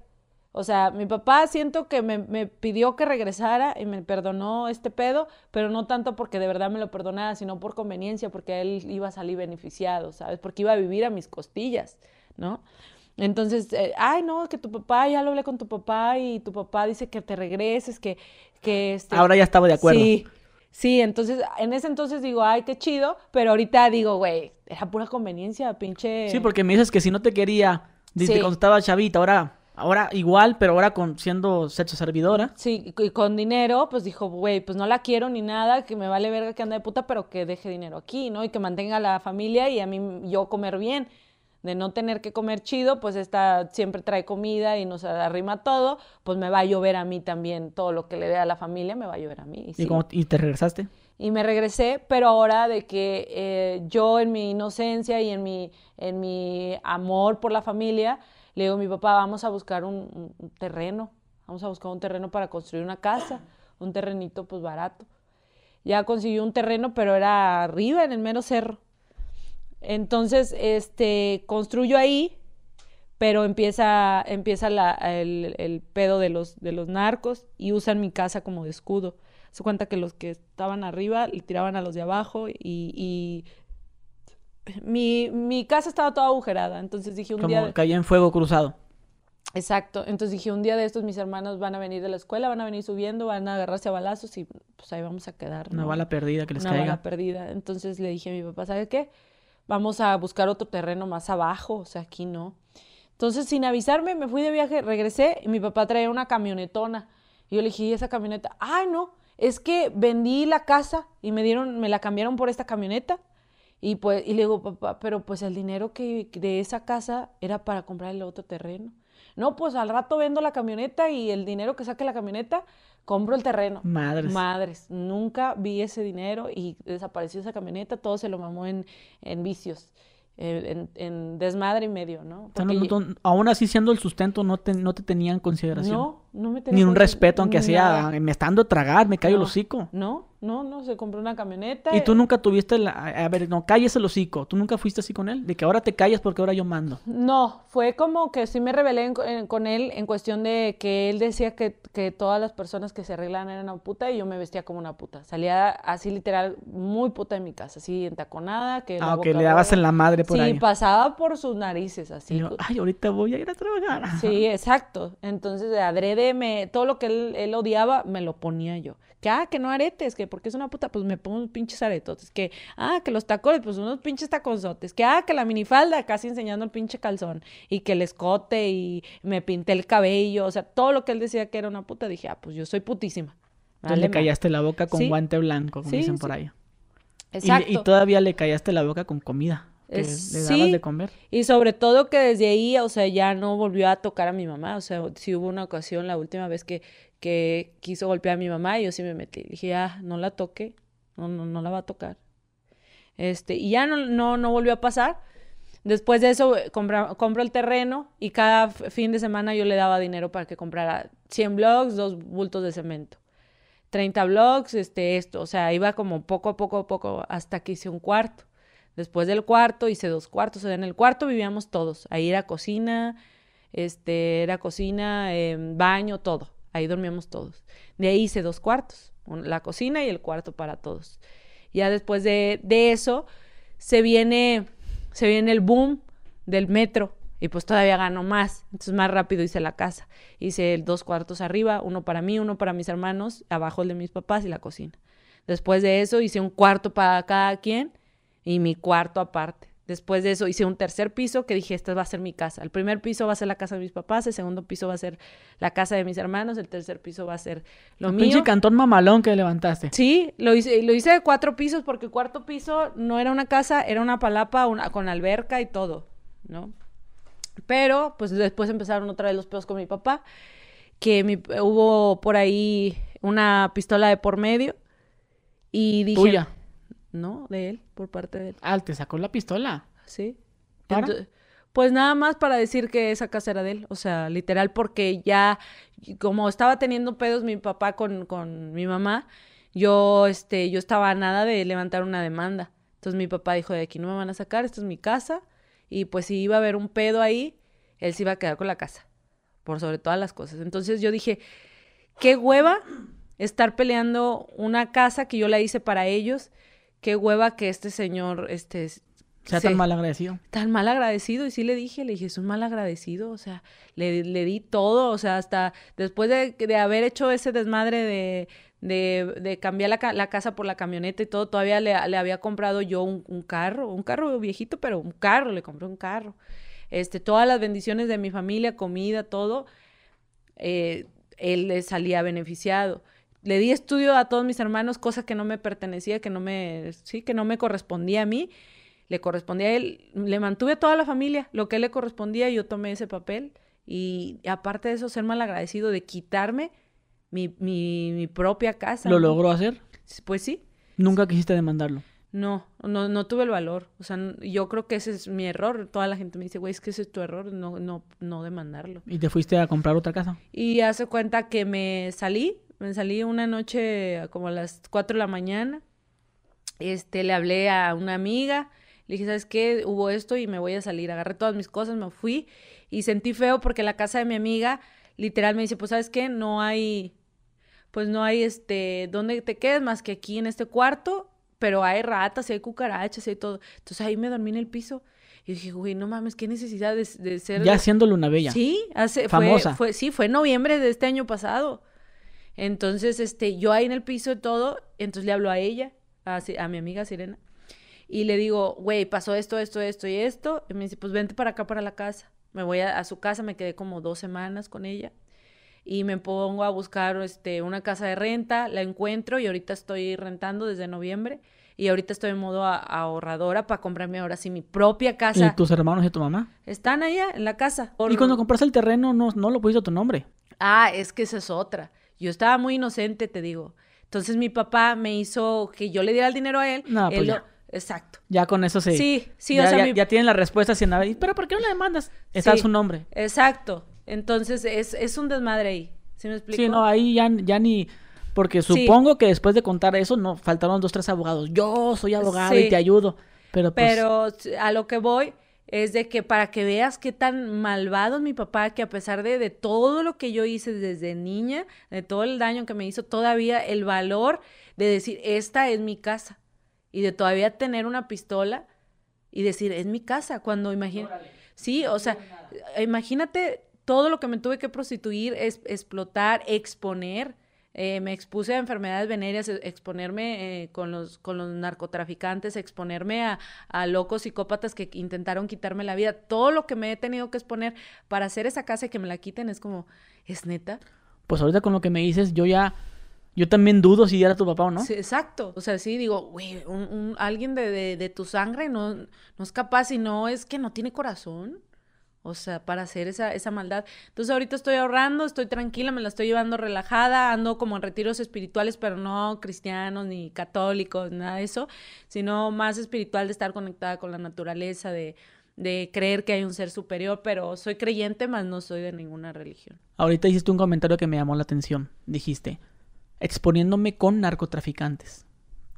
o sea, mi papá siento que me, pidió que regresara y me perdonó este pedo, pero no tanto porque de verdad me lo perdonara, sino por conveniencia, porque él iba a salir beneficiado, ¿sabes? Porque iba a vivir a mis costillas, ¿no? Entonces, eh, ay, no, que tu papá, ya lo hablé con tu papá y tu papá dice que te regreses, que, que este... Ahora ya estaba de acuerdo. Sí, sí, entonces, en ese entonces digo, ay, qué chido, pero ahorita digo, güey, era pura conveniencia, pinche... Sí, porque me dices que si no te quería, desde Sí. cuando estaba chavita, ahora, ahora igual, pero ahora con siendo sexo servidora. Sí, y con dinero, pues dijo, güey, pues no la quiero ni nada, que me vale verga que ande de puta, pero que deje dinero aquí, ¿no? Y que mantenga a la familia y a mí yo comer bien. De no tener que comer chido, pues esta siempre trae comida y nos arrima todo, pues me va a llover a mí también. Todo lo que le dé a la familia me va a llover a mí. Y, ¿Y, sí. cómo- y te regresaste. Y me regresé, pero ahora de que eh, yo en mi inocencia y en mi, en mi amor por la familia, le digo a mi papá, vamos a buscar un, un- un terreno, vamos a buscar un terreno para construir una casa, un terrenito pues barato. Ya consiguió un terreno, pero era arriba, en el mero cerro. Entonces, este, construyo ahí, pero empieza, empieza la- el, el pedo de los, de los narcos y usan mi casa como de escudo. Se cuenta que los que estaban arriba le tiraban a los de abajo y, y mi, mi casa estaba toda agujerada. Entonces dije un Como día... de- caía en fuego cruzado. Exacto. Entonces dije, un día de estos mis hermanos van a venir de la escuela, van a venir subiendo, van a agarrarse a balazos y pues ahí vamos a quedar. Una bala perdida que les Una caiga. bala perdida. Entonces le dije a mi papá, ¿sabe qué? Vamos a buscar otro terreno más abajo, o sea, aquí no. Entonces, sin avisarme, me fui de viaje, regresé y mi papá traía una camionetona. Yo le dije, ¿y esa camioneta? Ay, no, es que vendí la casa y me dieron, me la cambiaron por esta camioneta. Y pues, y le digo, papá, pero pues el dinero que de esa casa era para comprar el otro terreno. No, pues al rato vendo la camioneta y el dinero que saque la camioneta, compro el terreno. Madres. Madres, nunca vi ese dinero y desapareció esa camioneta, todo se lo mamó en, en vicios, en, en desmadre y medio, ¿no? O sea, Porque no- yo- no- aún así siendo el sustento no te, no te tenían en consideración. no, no me Ni tenía un consi- respeto, aunque sea, me está dando a tragar, me callo el No. hocico. No, no, no, se compró una camioneta. Y tú nunca tuviste la... A ver, no, calles el hocico. ¿Tú nunca fuiste así con él? De que ahora te callas porque ahora yo mando. No, fue como que sí me rebelé en- en- con él en cuestión de que él decía que, que todas las personas que se arreglan eran una puta y yo me vestía como una puta. Salía así literal muy puta en mi casa, así entaconada, que Ah, que boca le dabas en la madre por sí, ahí. pasaba por sus narices así. Y yo, Ay, ahorita voy a ir a trabajar. Sí, exacto. Entonces, de adrede, me, todo lo que él, él odiaba, me lo ponía yo. Que, ah, que no aretes, que porque es una puta, pues me pongo unos pinches aretotes. Que, ah, que los tacones, pues unos pinches taconzotes. Que, ah, que la minifalda, casi enseñando el pinche calzón. Y que el escote y me pinté el cabello. O sea, todo lo que él decía que era una puta, dije, ah, pues yo soy putísima. Entonces Vale, le callaste la boca con Sí. guante blanco, como Sí, dicen por sí. ahí. Y, Exacto. y todavía le callaste la boca con comida. Que Es- le dabas sí. de comer. Y sobre todo que desde ahí, o sea, ya no volvió a tocar a mi mamá. O sea, sí hubo una ocasión, la última vez que, que quiso golpear a mi mamá, y yo sí me metí. Dije, ah, no la toque, no, no, no la va a tocar. Este, y ya no, no, no volvió a pasar. Después de eso, compra- compro el terreno y cada fin de semana yo le daba dinero para que comprara 100 blogs, dos bultos de cemento. 30 blogs, este, esto, o sea, iba como poco a poco a poco hasta que hice un cuarto. Después del cuarto hice dos cuartos, en el cuarto vivíamos todos. Ahí era cocina, este, era cocina, em, baño, todo. Ahí dormíamos todos. De ahí hice dos cuartos, la cocina y el cuarto para todos. Ya después de, de eso se viene, se viene el boom del metro y pues todavía gano más. Entonces más rápido hice la casa. Hice dos cuartos arriba, uno para mí, uno para mis hermanos, abajo el de mis papás y la cocina. Después de eso hice un cuarto para cada quien y mi cuarto aparte. Después de eso hice un tercer piso que dije, esta va a ser mi casa. El primer piso va a ser la casa de mis papás, el segundo piso va a ser la casa de mis hermanos, el tercer piso va a ser lo Un mío. pinche cantón mamalón que levantaste. Sí, lo hice, lo hice de cuatro pisos porque el cuarto piso no era una casa, era una palapa una, con alberca y todo, ¿no? Pero, pues después empezaron otra vez los pedos con mi papá, que mi- hubo por ahí una pistola de por medio y dije... Tuya. No, de él, por parte de él, Ah, te sacó la pistola. sí. ¿Para? Pues nada más para decir que esa casa era de él, o sea, literal, porque ya, como estaba teniendo pedos mi papá con, con mi mamá, yo, este, yo estaba a nada de levantar una demanda. Entonces mi papá dijo, de aquí no me van a sacar, esta es mi casa, y pues si iba a haber un pedo ahí, él se iba a quedar con la casa, por sobre todas las cosas. Entonces yo dije, qué hueva estar peleando una casa que yo la hice para ellos, qué hueva que este señor, este, sea tan mal agradecido. Tan mal agradecido. Y sí le dije, le dije, es un mal agradecido. O sea, le, le di todo. O sea, hasta después de, de haber hecho ese desmadre de, de, de cambiar la, la, casa por la camioneta y todo, todavía le, le había comprado yo un, un, carro, un carro viejito, pero un carro, le compré un carro. Este, todas las bendiciones de mi familia, comida, todo, eh, él le salía beneficiado. Le di estudio a todos mis hermanos, cosa que no me pertenecía, que no me, sí, que no me correspondía a mí le correspondía a él, le mantuve a toda la familia, lo que le correspondía, yo tomé ese papel y aparte de eso, ser mal agradecido de quitarme mi, mi, mi propia casa. ¿Lo logró hacer? Pues sí. ¿Nunca quisiste demandarlo? No, no, no tuve el valor. O sea, yo creo que ese es mi error. Toda la gente me dice, güey, es que ese es tu error, no, no, no demandarlo. ¿Y te fuiste a comprar otra casa? Y hace cuenta que me salí, me salí una noche como a las 4 de la mañana. Este, le hablé a una amiga, le dije, ¿sabes qué? Hubo esto y me voy a salir. Agarré todas mis cosas, me fui y sentí feo porque la casa de mi amiga literal me dice, pues, ¿sabes qué? No hay, pues no hay, este, ¿dónde te quedes más que aquí en este cuarto? Pero hay ratas, hay cucarachas, y todo. Entonces ahí me dormí en el piso. Y dije, güey, no mames, qué necesidad de, de ser... Ya siendo Luna Bella. Sí, hace, Famosa. Fue, sí, fue en noviembre de este año pasado. Entonces, este, yo ahí en el piso todo, entonces le hablo a ella, a, a mi amiga Sirena, y le digo, güey, pasó esto, esto, esto y esto. Y me dice, pues vente para acá, para la casa. Me voy a, su casa, me quedé como dos semanas con ella. Y me pongo a buscar este, una casa de renta, la encuentro y ahorita estoy rentando desde noviembre. Y ahorita estoy en modo ahorradora para comprarme ahora sí mi propia casa. ¿Y tus hermanos y tu mamá? Están allá en la casa. ¿Y cuando compraste el terreno no, no lo pusiste a tu nombre? Ah, es que esa es otra. Yo estaba muy inocente, te digo. Entonces mi papá me hizo que yo le diera el dinero a él. No, pues él Exacto. Ya con eso sí. Sí, sí, ya, o sea, ya, ya tienen la respuesta sin nada. Pero ¿por qué no le demandas? Está Sí. su nombre. Exacto. Entonces es, es un desmadre ahí. ¿Sí me explico? Sí, no, ahí ya, ya ni... Porque supongo que después de contar eso, no, faltaron dos, tres abogados. Yo soy abogado y te ayudo. Pero pues... Pero a lo que voy es de que para que veas qué tan malvado es mi papá, que a pesar de, de todo lo que yo hice desde niña, de todo el daño que me hizo, todavía el valor de decir, esta es mi casa. Y de todavía tener una pistola y decir, es mi casa. Cuando imagina... Sí, o sea, imagínate todo lo que me tuve que prostituir, es, explotar, exponer. Eh, me expuse a enfermedades venéreas, e- exponerme eh, con, los, con los narcotraficantes, exponerme a, a locos psicópatas que intentaron quitarme la vida. Todo lo que me he tenido que exponer para hacer esa casa y que me la quiten es como, ¿es neta? Pues ahorita con lo que me dices, yo ya... Yo también dudo si era tu papá o no. Sí, exacto. O sea, sí, digo, güey, un, un- alguien de, de, de tu sangre no, no es capaz y no es que no tiene corazón. O sea, para hacer esa, esa maldad. Entonces ahorita estoy ahorrando, estoy tranquila, me la estoy llevando relajada, ando como en retiros espirituales, pero no cristianos ni católicos, nada de eso, sino más espiritual de estar conectada con la naturaleza, de, de creer que hay un ser superior, pero soy creyente, más no soy de ninguna religión. Ahorita hiciste un comentario que me llamó la atención. Dijiste, exponiéndome con narcotraficantes.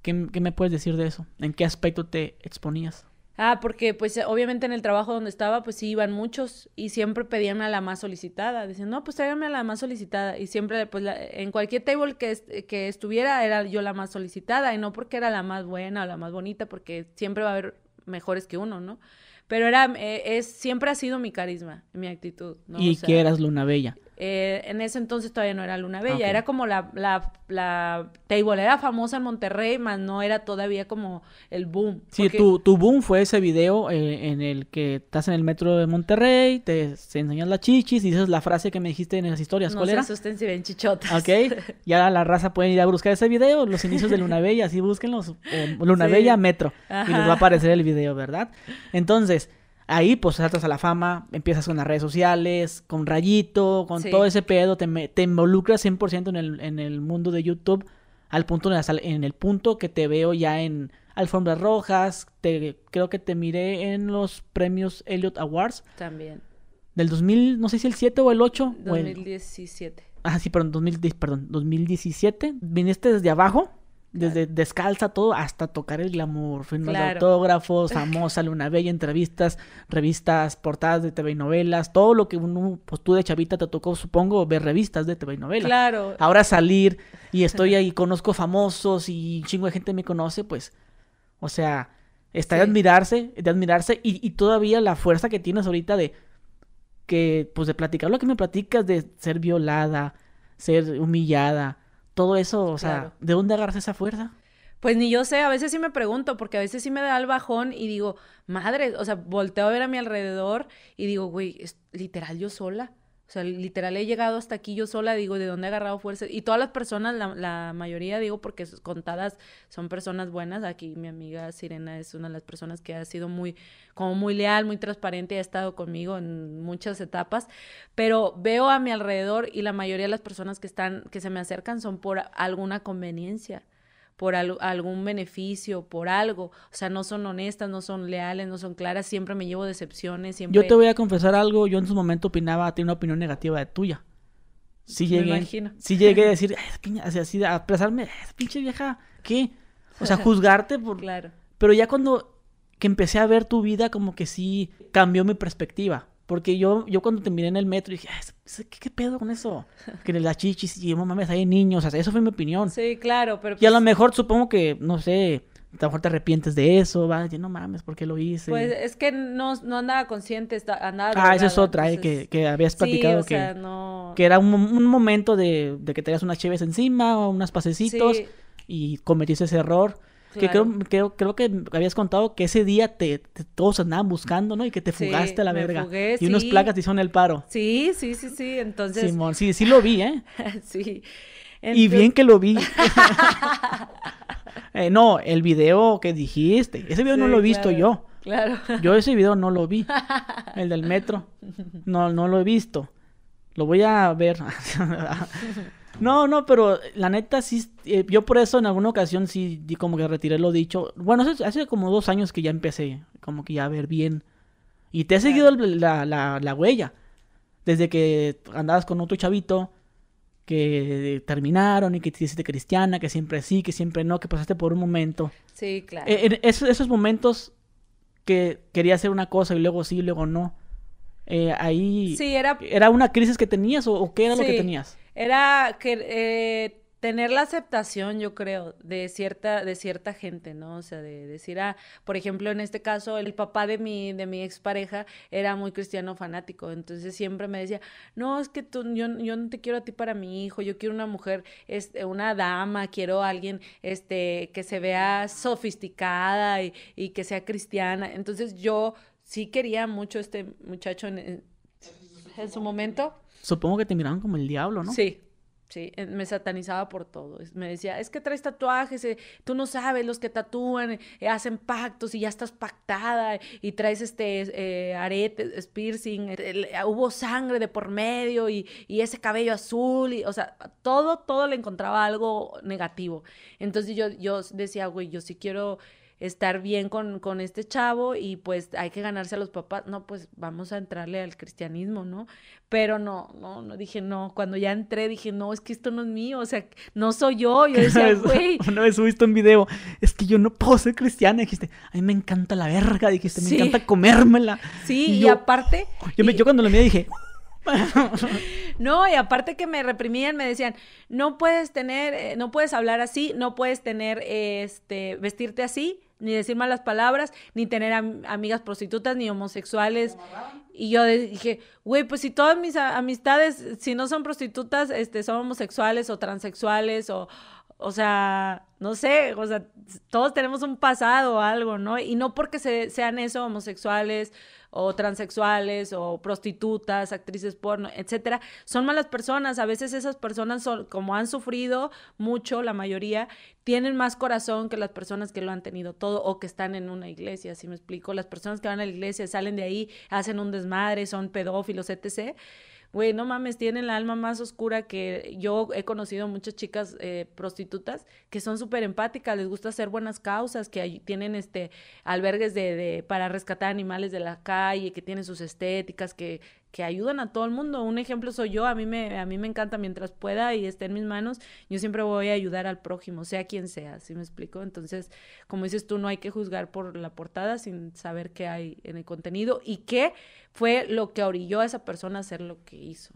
¿Qué, qué me puedes decir de eso? ¿En qué aspecto te exponías? Ah, porque pues obviamente en el trabajo donde estaba pues sí iban muchos y siempre pedían a la más solicitada. Decían, no, pues tráigame a la más solicitada. Y siempre pues la- en cualquier table que, est- que estuviera era yo la más solicitada y no porque era la más buena o la más bonita, porque siempre va a haber mejores que uno, ¿no? Pero era, eh, es, siempre ha sido mi carisma, mi actitud, ¿no? y O sea, que eras Luna Bella. Eh, en ese entonces todavía no era Luna Bella, era como la, la, la table, era famosa en Monterrey, más no era todavía como el boom. Sí, porque- tu, tu boom fue ese video eh, en el que estás en el metro de Monterrey, te, se enseñas las chichis y dices la frase que me dijiste en las historias. No ¿Cuál se era? asusten si ven chichotas. Ok, ya la raza puede ir a buscar ese video, los inicios de Luna Bella, así búsquenlos, Luna Sí. Bella Metro, y les va a aparecer el video, ¿verdad? Entonces, ahí pues saltas a la fama, empiezas con las redes sociales, con Rayito, con Sí. todo ese pedo, te, involucras 100% en el, en el mundo de YouTube, al punto en, el punto que te veo ya en alfombras rojas, te, creo que te miré en los premios Elliot Awards También. del 2000, no sé si el 7 o el 8, o el, 2017. Ah, sí, perdón, 2010, perdón, 2017. Viniste desde abajo, desde descalza todo, hasta tocar el glamour, firmas de Claro. autógrafos, famosa Luna Bella, entrevistas, revistas, portadas de TV y novelas, todo lo que uno, pues tú de chavita te tocó, supongo, ver revistas de TV y novelas. Claro. Ahora salir y estoy ahí, conozco famosos y un chingo de gente me conoce, pues, o sea, Está de admirarse, de admirarse y, y todavía la fuerza que tienes ahorita de que, pues de platicar lo que me platicas de ser violada, ser humillada, todo eso, o sea, ¿de dónde agarras esa fuerza? Pues ni yo sé, a veces sí me pregunto, porque a veces sí me da el bajón y digo, madre, o sea, volteo a ver a mi alrededor y digo, güey, es literal yo sola. O sea, literal he llegado hasta aquí yo sola, digo, ¿de dónde he agarrado fuerza? Y todas las personas, la, la mayoría, digo, porque contadas son personas buenas. Aquí mi amiga Sirena es una de las personas que ha sido muy, como muy leal, muy transparente ha estado conmigo en muchas etapas. Pero veo a mi alrededor y la mayoría de las personas que están, que se me acercan son por alguna conveniencia por algún beneficio, por algo. O sea, no son honestas, no son leales, no son claras, siempre me llevo decepciones. Siempre... Yo te voy a confesar algo, yo en su momento opinaba, tenía una opinión negativa de tuya. Sí llegué, me imagino. Sí llegué a decir, así, así, a expresarme, pinche vieja, ¿qué? O sea, juzgarte por... Claro. Pero ya cuando que empecé a ver tu vida, como que sí cambió mi perspectiva. Porque yo, yo cuando te miré en el metro dije, ¿qué, qué pedo con eso? Que las chichis y mames, hay niños, o sea, eso fue mi opinión. Sí, claro, pero... Y a lo pues mejor supongo que, no sé, a lo mejor te arrepientes de eso, va, no mames, ¿por qué lo hice? Pues es que no, no andaba consciente, andaba... Ah, esa es otra, eh, que, que habías platicado que, no... que era un, un momento de, de, que tenías unas chives encima o unos pasecitos y cometiste ese error. Que creo, creo, creo, que habías contado que ese día te, todos andaban buscando, ¿no? Y que te fugaste a la verga. y unos placas te hicieron el paro. Sí, sí, sí, sí. Entonces. Simón, sí, sí lo vi, ¿eh? sí. Y bien que lo vi. eh, no, el video que dijiste. Ese video no lo he visto yo. Claro. Yo ese video no lo vi. El del metro. No, no lo he visto. Lo voy a ver. No, no, pero la neta sí, eh, yo por eso en alguna ocasión sí como que retiré lo dicho. Bueno, hace, hace, como dos años que ya empecé, como que ya a ver bien. Y te he seguido la, la, la, huella. Desde que andabas con otro chavito, que terminaron y que te hiciste cristiana, que siempre sí, que siempre no, que pasaste por un momento. Sí, claro. Eh, en esos, esos momentos que quería hacer una cosa y luego sí, y luego no. Eh, ahí... Sí, era... ¿Era una crisis que tenías o, qué era lo que tenías? Era que eh, tener la aceptación, yo creo, de cierta, de cierta gente, ¿no? O sea, de decir, ah, por ejemplo, en este caso, el papá de mi, de mi expareja era muy cristiano fanático, entonces siempre me decía, no, es que tú, yo, yo no te quiero a ti para mi hijo, yo quiero una mujer, este, una dama, quiero a alguien, este, que se vea sofisticada y, y que sea cristiana. Entonces yo sí quería mucho este muchacho en, en su momento Supongo que te miraban como el diablo, ¿no? Sí, Sí, eh, me satanizaba por todo. Me decía, es que traes tatuajes, eh, tú no sabes, los que tatúan, eh, hacen pactos y ya estás pactada y traes este aretes, piercing, hubo sangre de por medio y, y, ese cabello azul, y, o sea, todo, todo le encontraba algo negativo. Entonces yo, yo decía, güey, yo sí quiero estar bien con, con este chavo y pues hay que ganarse a los papás. No, pues vamos a entrarle al cristianismo, ¿no? Pero no, no, no dije no. Cuando ya entré dije, no, es que esto no es mío, o sea, no soy yo. Yo decía, güey. Una vez subiste un video, es que yo no puedo ser cristiana. Dijiste, a mí me encanta la verga, dijiste, me encanta comérmela. Sí, y, aparte. Yo, me, yo cuando lo miré dije, no, y aparte que me reprimían, me decían, no puedes tener, eh, no puedes hablar así, no puedes tener, este, vestirte así, ni decir malas palabras, ni tener amigas prostitutas, ni homosexuales. Y yo dije, güey, pues si todas mis amistades, si no son prostitutas, este, son homosexuales o transexuales o, o sea, no sé, o sea, todos tenemos un pasado o algo, ¿no? Y no porque se, sean eso, homosexuales o transexuales o prostitutas, actrices porno, etcétera, son malas personas. A veces esas personas son, como han sufrido mucho, la mayoría, tienen más corazón que las personas que lo han tenido todo o que están en una iglesia, si me explico. Las personas que van a la iglesia salen de ahí, hacen un desmadre, son pedófilos, etc güey, no mames, tienen la alma más oscura que yo he conocido muchas chicas eh, prostitutas que son súper empáticas, les gusta hacer buenas causas, que tienen este albergues de, de, para rescatar animales de la calle, que tienen sus estéticas, que, que ayudan a todo el mundo. Un ejemplo soy yo, a mí me, a mí me encanta mientras pueda y esté en mis manos, yo siempre voy a ayudar al prójimo, sea quien sea, ¿sí me explico? Entonces, como dices tú, no hay que juzgar por la portada sin saber qué hay en el contenido y qué fue lo que orilló a esa persona a hacer lo que hizo.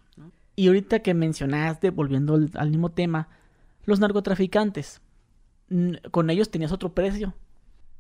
Y ahorita que mencionaste, volviendo al, mismo tema, los narcotraficantes, con ellos tenías otro precio.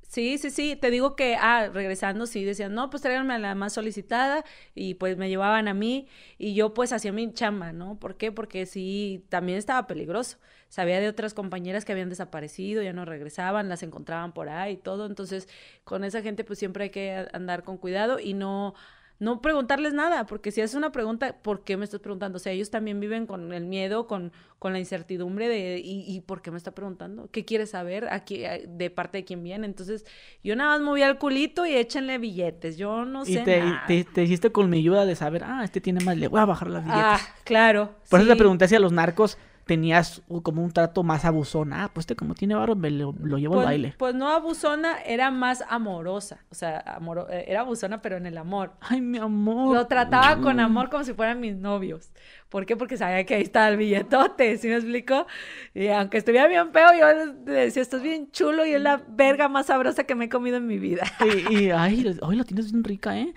Sí, sí, sí. Te digo que, ah, regresando, sí, decían, no, pues tráiganme a la más solicitada y pues me llevaban a mí y yo pues hacía mi chamba, ¿no? ¿Por qué? Porque sí, también estaba peligroso. Sabía de otras compañeras que habían desaparecido, ya no regresaban, las encontraban por ahí y todo. Entonces, con esa gente pues siempre hay que andar con cuidado y no no preguntarles nada, porque si es una pregunta, ¿por qué me estás preguntando? O sea, ellos también viven con el miedo, con, con la incertidumbre de, ¿y, ¿y, por qué me está preguntando? ¿Qué quieres saber? Aquí, de parte de quién viene. Entonces, yo nada más movía el culito y échenle billetes. Yo no sé. Y te, nada. te, te hiciste con mi ayuda de saber, ah, este tiene más, le voy a bajar las billetes. Ah, claro. Por eso te pregunté si a los narcos tenías como un trato más abusón. Ah, pues este como tiene barro, me lo, lo llevo Pues, al baile. pues no abusona, era más amorosa. O sea, amoro- eh, era abusona, pero en el amor. Ay, mi amor. Lo trataba con amor como si fueran mis novios. ¿Por qué? Porque sabía que ahí estaba el billetote, ¿sí me explico? Y aunque estuviera bien feo, yo le decía, estás bien chulo y es la verga más sabrosa que me he comido en mi vida. Y, y, ay, hoy la tienes bien rica, ¿eh?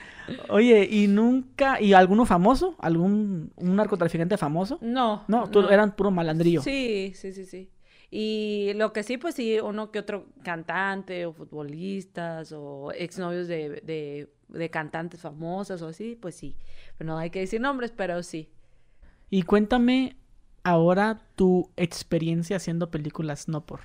Oye, y nunca, ¿y alguno famoso? ¿Algún un narcotraficante famoso? No. No, tú eran puro malandrillo. Sí, sí, sí, sí. Y lo que sí, pues sí, uno que otro cantante o futbolistas o exnovios de, de, de cantantes famosas o así, pues sí. Pero no hay que decir nombres, pero sí. Y cuéntame ahora tu experiencia haciendo películas no por.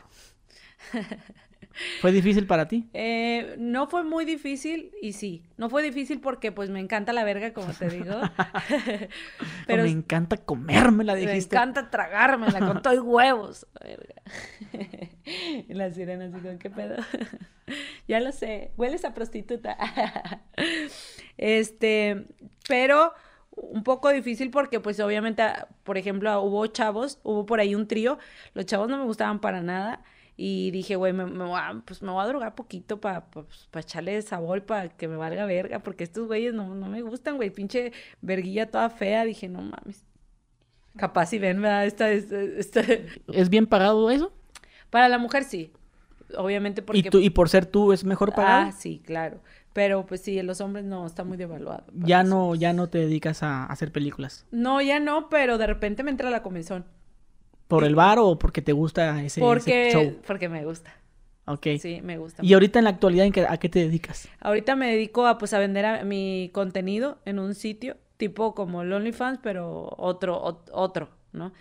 ¿Fue difícil para ti? Eh, no fue muy difícil y sí, no fue difícil porque pues me encanta la verga, como te digo. Pero me encanta comérmela, me dijiste. encanta tragármela con todo y huevos. Verga. y la sirena así como, ¿qué pedo? ya lo sé, hueles a prostituta. este, pero un poco difícil porque pues obviamente, por ejemplo, hubo chavos, hubo por ahí un trío, los chavos no me gustaban para nada. Y dije, güey, me, me voy a- pues me voy a drogar poquito para pa, pues, pa echarle sabor, para que me valga verga, porque estos güeyes no, no me gustan, güey, pinche verguilla toda fea. Dije, no mames. Capaz si ven, ¿verdad? Esta, esta, esta- ¿Es bien pagado eso? Para la mujer sí, obviamente porque... ¿Y, tú, ¿Y por ser tú es mejor pagado? Ah, sí, claro. Pero pues sí, en los hombres no, está muy devaluado. ya no, ya no te dedicas a hacer películas. No, ya no, pero de repente me entra la comezón. ¿Por el bar o porque te gusta ese, ese Porque, show? porque me gusta. Ok. Sí, me gusta. Y ahorita en la actualidad, ¿en qué- ¿a qué te dedicas? Ahorita me dedico a pues a vender a- mi contenido en un sitio tipo como el OnlyFans, pero otro, ot- otro, ¿no?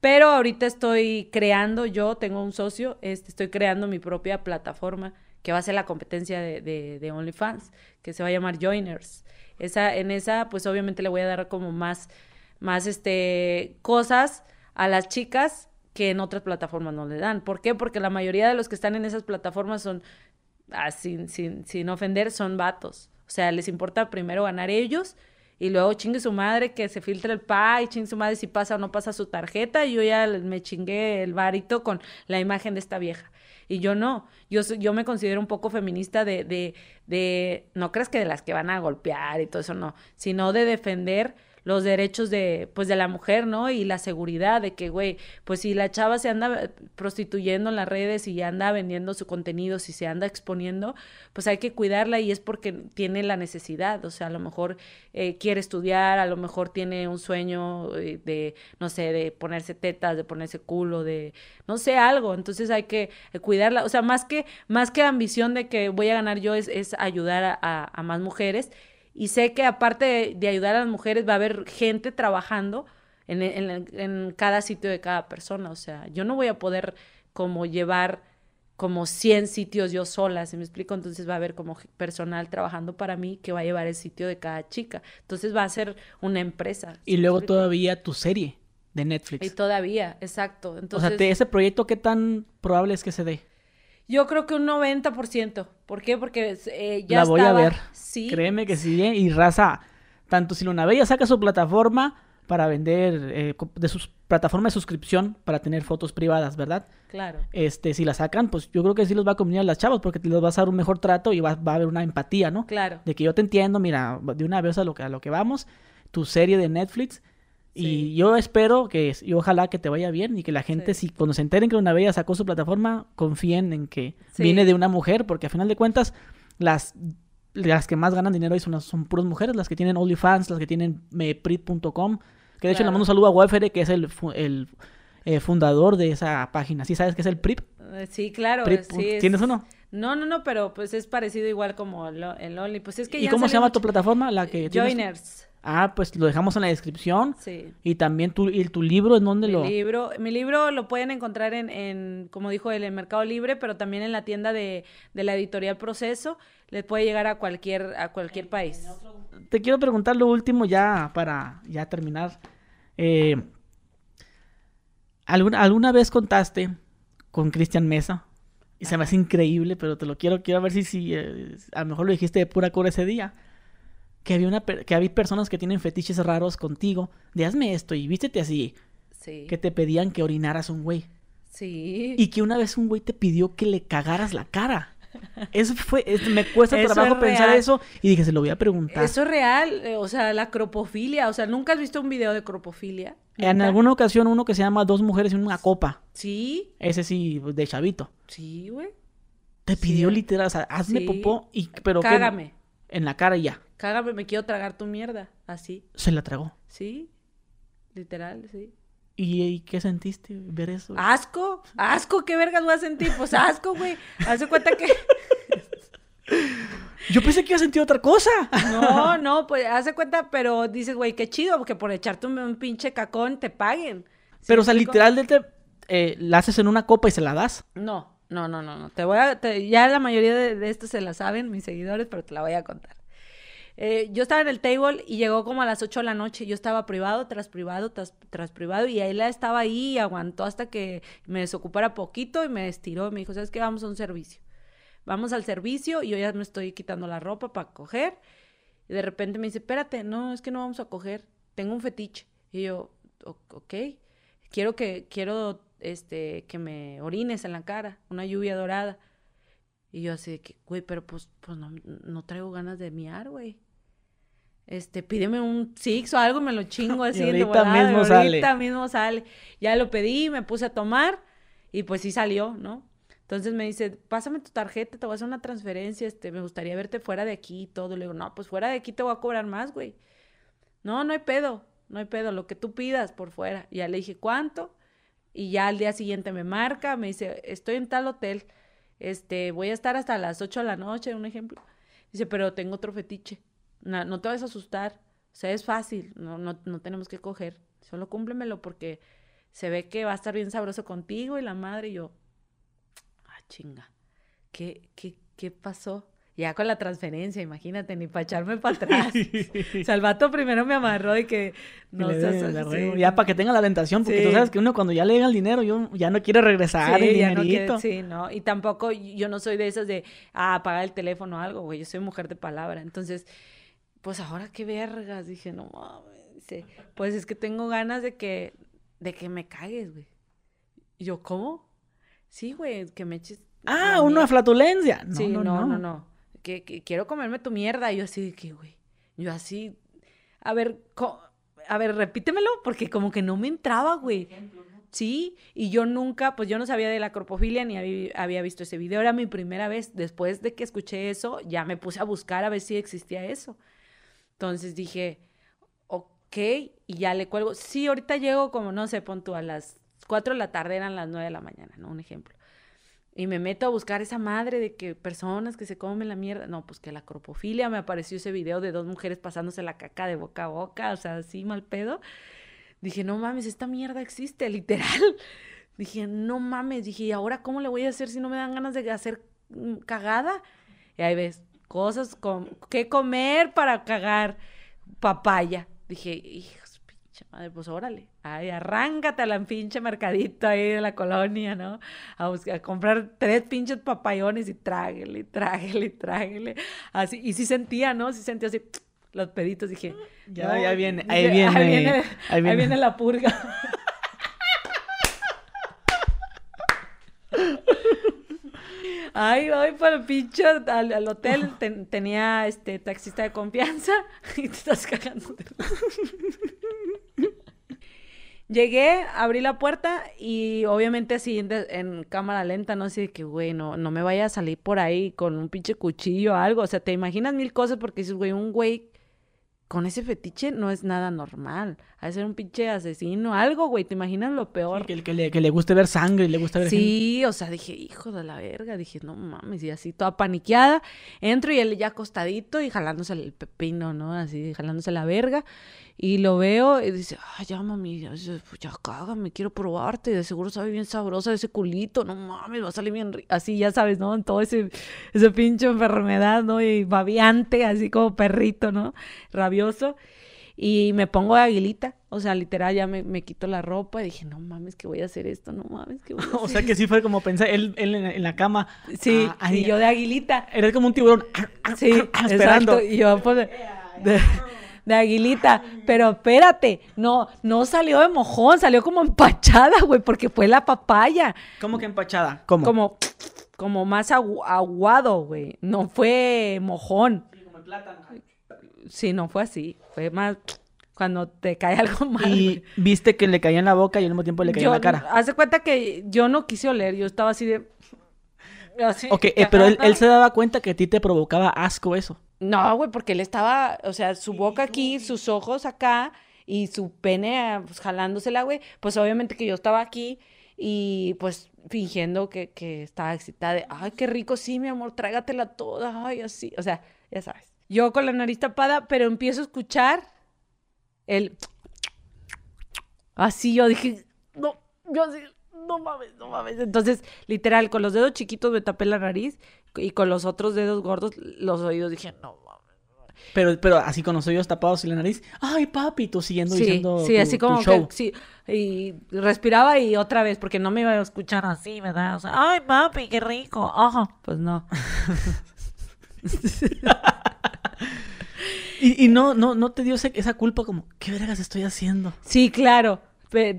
Pero ahorita estoy creando, yo tengo un socio, este, estoy creando mi propia plataforma que va a ser la competencia de, de, de OnlyFans, que se va a llamar Joiners. Esa, en esa, pues obviamente le voy a dar como más, más este, cosas a las chicas que en otras plataformas no le dan. ¿Por qué? Porque la mayoría de los que están en esas plataformas son ah, sin, sin, ofender, son vatos. O sea, les importa primero ganar ellos y luego chingue su madre que se filtre el pay, chingue su madre si pasa o no pasa su tarjeta. Y yo ya me chingué el varito con la imagen de esta vieja. Y yo no, yo, yo me considero un poco feminista de, de, de, no creas que de las que van a golpear y todo eso, no, sino de defender los derechos de, pues, de la mujer, ¿no? Y la seguridad de que, güey, pues si la chava se anda prostituyendo en las redes y anda vendiendo su contenido, si se anda exponiendo, pues hay que cuidarla y es porque tiene la necesidad, o sea, a lo mejor eh, quiere estudiar, a lo mejor tiene un sueño eh, de, no sé, de ponerse tetas, de ponerse culo, de, no sé, algo, entonces hay que eh, cuidarla, o sea, más que, más que ambición de que voy a ganar yo es, es ayudar a, a- a más mujeres y sé que aparte de, de ayudar a las mujeres va a haber gente trabajando en, en- en cada sitio de cada persona. O sea, yo no voy a poder como llevar como 100 sitios yo sola, ¿se me explico? Entonces va a haber como personal trabajando para mí que va a llevar el sitio de cada chica. Entonces va a ser una empresa. ¿sí Y luego todavía tu serie de Y Netflix. todavía, exacto. O Entonces, sea, te- ese proyecto, ¿qué tan probable es que se dé? Yo creo que un 90%. ¿Por qué? Porque eh, ya la voy estaba- a ver. Sí. Créeme que sí. ¿eh? Y raza, tanto si Luna Bella saca su plataforma para vender eh, de sus plataforma de suscripción para tener fotos privadas, ¿verdad? Claro. Este, si la sacan, pues yo creo que sí los va a convenir a las chavas porque les vas a dar un mejor trato y va, va a haber una empatía, ¿no? Claro. De que yo te entiendo, mira, de una vez a lo que, a lo que vamos, tu serie de Netflix. Y yo espero que, y ojalá que te vaya bien y que la gente, Sí. si cuando se enteren que una bella sacó su plataforma, confíen en que Sí. viene de una mujer, porque a final de cuentas, las, las que más ganan dinero hoy son, son puras mujeres, las que tienen OnlyFans, las que tienen meprit.com, que de hecho le Claro. mando un saludo a Wefere, que es el, el, eh, fundador de esa página. ¿Sí sabes qué es el PRIP? Eh, Sí, claro. PRIP. sí, es- ¿Tienes uno? No, no, no, pero pues es parecido igual como el, el Only. Pues es que ¿Y ya cómo se llama tu plataforma? La que tienes? Ah, pues lo dejamos en la descripción. Sí. Y también tu, y tu libro, ¿en dónde Mi lo...? libro, mi libro lo pueden encontrar en, en, como dijo él, en Mercado Libre, pero también en la tienda de, de la editorial Proceso. Le puede llegar a cualquier, a cualquier país. Te quiero preguntar lo último ya para ya terminar. Eh, ¿alguna, ¿Alguna vez contaste con Cristian Mesa? Y se me hace increíble, pero te lo quiero, quiero ver si, si eh, a lo mejor lo dijiste de pura cura ese día. Que había, una, que había personas que tienen fetiches raros contigo. De hazme esto y vístete así. Sí. Que te pedían que orinaras un güey. Sí. Y que una vez un güey te pidió que le cagaras la cara. Eso fue, es- me cuesta Eso trabajo es pensar eso. Y dije, se lo voy a preguntar. Eso es real, eh, o sea, la cropofilia, o sea, ¿nunca has visto un video de cropofilia? En alguna ocasión uno que se llama Dos mujeres en una copa. Sí, Ese sí, de chavito. sí, güey. Te pidió Sí. literal, o sea, hazme Sí. popó y pero. Cágame, en la cara y ya. Cágame, me quiero tragar tu mierda, así, Se la tragó. sí, literal, sí. ¿Y, y qué sentiste ver eso? Asco, asco, ¿qué vergas voy a sentir? Pues asco, güey. Haz de cuenta que. Yo pensé que iba a sentir otra cosa. No, no, pues haz de cuenta, pero dices, güey, qué chido, porque por echarte un, un pinche cacón te paguen. ¿Sí pero, o sea, explico? literal, te, eh, la haces en una copa y se la das. No, no, no, no, no. Te voy a. te- ya la mayoría de, de esto se la saben, mis seguidores, pero te la voy a contar. Eh, yo estaba en el table y llegó como a las 8 de la noche. Yo estaba privado tras privado tras, tras privado y él estaba ahí y aguantó hasta que me desocupara poquito y me estiró me dijo, ¿sabes qué? Vamos a un servicio. Vamos al servicio y yo ya me estoy quitando la ropa para coger. Y de repente me dice, espérate, no, es que no vamos a coger. Tengo un fetiche. Y yo, "O- ok, quiero que, quiero, este, que me orines en la cara, una lluvia dorada. Y yo así de que, güey, pero pues, pues no, no traigo ganas de miar, güey. Este, pídeme un six o algo, me lo chingo así. de ahorita volada, mismo ahorita sale. mismo sale. Ya lo pedí, me puse a tomar y pues sí salió, ¿no? Entonces me dice, pásame tu tarjeta, te voy a hacer una transferencia, este, me gustaría verte fuera de aquí y todo. Le digo, no, pues fuera de aquí te voy a cobrar más, güey. No, no hay pedo, no hay pedo, lo que tú pidas por fuera. Y ya le dije, ¿cuánto? Y ya al día siguiente me marca, me dice, estoy en tal hotel, este, voy a estar hasta las 8 de la noche, un ejemplo. Dice, pero tengo otro fetiche, no, no te vas a asustar, o sea, es fácil, no, no, no tenemos que coger, solo cúmplemelo porque se ve que va a estar bien sabroso contigo y la madre y yo, ah, chinga, ¿qué, qué, qué pasó? Ya con la transferencia, imagínate, ni para echarme para atrás. O sea, el vato primero me amarró y que no Le seas Ya para que tenga la tentación, porque tú sabes que uno cuando ya le llega el dinero, yo ya no quiere regresar el no quiere- sí, no. Y tampoco yo no soy de esas de, ah, pagar el teléfono o algo, güey. Yo soy mujer de palabra. Entonces, pues ahora qué vergas. Dije, no mames. Dice, pues es que tengo ganas de que, de que me cagues, güey. Y yo, ¿cómo? Sí, güey, que me eches. Ah, una flatulencia. No, sí, no, no, no. no, no. Que, que quiero comerme tu mierda. Y yo así de que, güey. Yo así. A ver, co- a ver, repítemelo, porque como que no me entraba, güey. Sí, y yo nunca, pues yo no sabía de la cropofilia ni habí- había visto ese video, era mi primera vez. Después de que escuché eso, ya me puse a buscar a ver si existía eso. Entonces dije, ok, y ya le cuelgo. Sí, ahorita llego como, no sé, pon tú, a las 4 de la tarde, eran las 9 de la mañana, ¿no? Un ejemplo. Y me meto a buscar esa madre de que personas que se comen la mierda. No, pues que la cropofilia me apareció ese video de dos mujeres pasándose la caca de boca a boca, o sea, así mal pedo. Dije, no mames, esta mierda existe, literal. Dije, no mames. Dije, ¿y ahora cómo le voy a hacer si no me dan ganas de hacer mm, cagada? Y ahí ves, cosas con que comer para cagar papaya. Dije, hijos, pinche madre, pues órale. Ay, arráncate a la pinche mercadito ahí de la colonia, ¿no? A, buscar, a comprar tres pinches papayones y tráguele, tráguele, tráguele. Así, y sí sentía, ¿no? Sí sentía así los peditos. Dije, Ya, no, ya viene, dije, ahí viene, ahí viene, ahí viene la purga. Ay, voy para el pinche al, al hotel. ten- tenía este taxista de confianza y te estás cagando. Llegué, abrí la puerta y obviamente así en, cámara lenta, no sé, de que güey, no, no me vaya a salir por ahí con un pinche cuchillo o algo. O sea, te imaginas mil cosas porque dices, güey, un güey con ese fetiche no es nada normal. De ser un pinche asesino, algo, güey. ¿Te imaginas lo peor? Que, que, le, que le guste ver sangre y le gusta ver Sí, o sea, dije, hijo de la verga. Dije, no mames, y así toda paniqueada. Entro y él ya acostadito y jalándose el pepino, ¿no? Así, jalándose la verga. Y lo veo y dice, ay, ya mami, ya, ya cágame, quiero probarte. De seguro sabe bien sabrosa ese culito. No mames, va a salir bien Así, ya sabes, ¿no? Todo ese, ese pinche enfermedad, ¿no? Y babiante, así como perrito, ¿no? Rabioso. Y me pongo de aguilita. O sea, literal, ya me, me, quito la ropa y dije, no mames, que voy a hacer esto, no mames, que voy a hacer O sea, que sí fue como pensar, él, él en, la cama. Sí, ah, y yo de aguilita. Eres como un tiburón. Sí, esperando. Y yo, pues, de, de, aguilita. Pero espérate, no, no salió de mojón, salió como empachada, güey, porque fue la papaya. ¿Cómo que empachada? ¿Cómo? Como, como más aguado, güey. No fue mojón. Sí, como el plátano. Sí, no fue así. Fue más cuando te cae algo mal. Y viste que le caía en la boca y al mismo tiempo le caía en la cara. Hace cuenta que yo no quise oler, yo estaba así de. Así, ok, eh, pero él, se daba cuenta que a ti te provocaba asco eso. No, güey, porque él estaba, o sea, su boca aquí, sus ojos acá y su pene ah, pues, jalándosela, güey. Pues obviamente que yo estaba aquí y pues fingiendo que, que estaba excitada. Ay, qué rico, sí, mi amor, trágatela toda. Ay, así. O sea, ya sabes yo con la nariz tapada, pero empiezo a escuchar el... Así yo dije, no, yo así, no mames, no mames. Entonces, literal, con los dedos chiquitos me tapé la nariz y con los otros dedos gordos los oídos dije, no mames. Pero, pero así con los oídos tapados y la nariz, ay papi, tú siguiendo sí, diciendo Sí, así como que, sí, y respiraba y otra vez, porque no me iba a escuchar así, ¿verdad? O sea, ay papi, qué rico, ajá, pues no. y, no, no, no te dio esa culpa como, ¿qué vergas estoy haciendo? Sí, claro.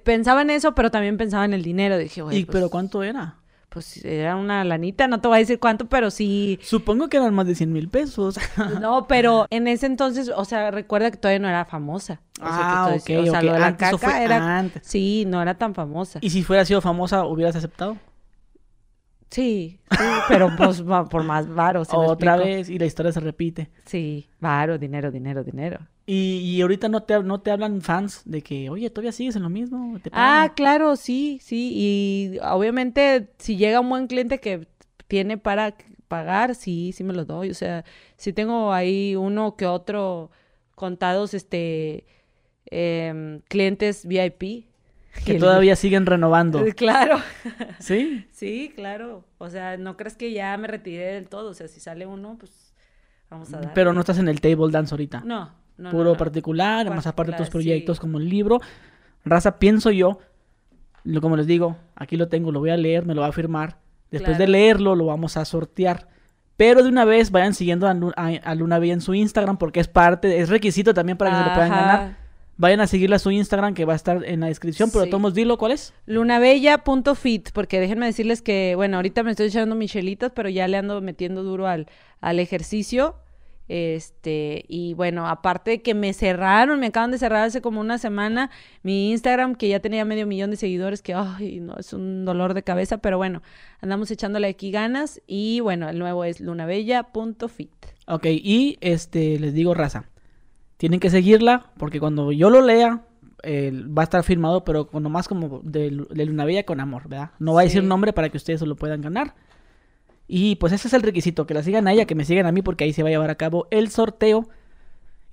pensaba en eso, pero también pensaba en el dinero. Dije, güey. ¿Y pues pero cuánto era? Pues era una lanita, no te voy a decir cuánto, pero sí. Supongo que eran más de 100 mil pesos. no, pero en ese entonces, o sea, recuerda que todavía no era famosa. ah, ok, O sea, la caca era. Sí, no era tan famosa. ¿Y si fuera sido famosa, hubieras aceptado? Sí, pero pues, por más varo. Otra vez y la historia se repite. Sí, varo, dinero, dinero, dinero. Y, ahorita no te, no te hablan fans de que, oye, todavía sigues en lo mismo. ah, claro, sí, sí. Y obviamente si llega un buen cliente que tiene para pagar, sí, sí me lo doy. O sea, si tengo ahí uno que otro contados, este, em, clientes VIP que todavía siguen renovando. Claro. ¿Sí? Sí, claro. O sea, no crees que ya me retiré del todo. O sea, si sale uno, pues vamos a dar. Pero no estás en el table dance ahorita. No, no. Puro particular, más aparte de tus proyectos como el libro. Raza, pienso yo, lo, como les digo, aquí lo tengo, lo voy a leer, me lo va a firmar. Después de leerlo, lo vamos a sortear. Pero de una vez vayan siguiendo a, a, Luna Bella en su Instagram porque es parte, es requisito también para que se lo puedan ganar. Vayan a seguirle a su Instagram que va a estar en la descripción, pero tomos dilo, ¿cuál es? lunabella.fit, porque déjenme decirles que, bueno, ahorita me estoy echando michelitas, pero ya le ando metiendo duro al, al ejercicio. Este, y bueno, aparte de que me cerraron, me acaban de cerrar hace como una semana mi Instagram, que ya tenía medio millón de seguidores, que, ay, no, es un dolor de cabeza, pero bueno, andamos echándole aquí ganas. Y bueno, el nuevo es lunabella.fit. Ok, y este, les digo, raza tienen que seguirla porque cuando yo lo lea va a estar firmado, pero con nomás como de, Luna Bella con amor, ¿verdad? No va a decir nombre para que ustedes se lo puedan ganar. Y pues ese es el requisito, que la sigan a ella, que me sigan a mí porque ahí se va a llevar a cabo el sorteo.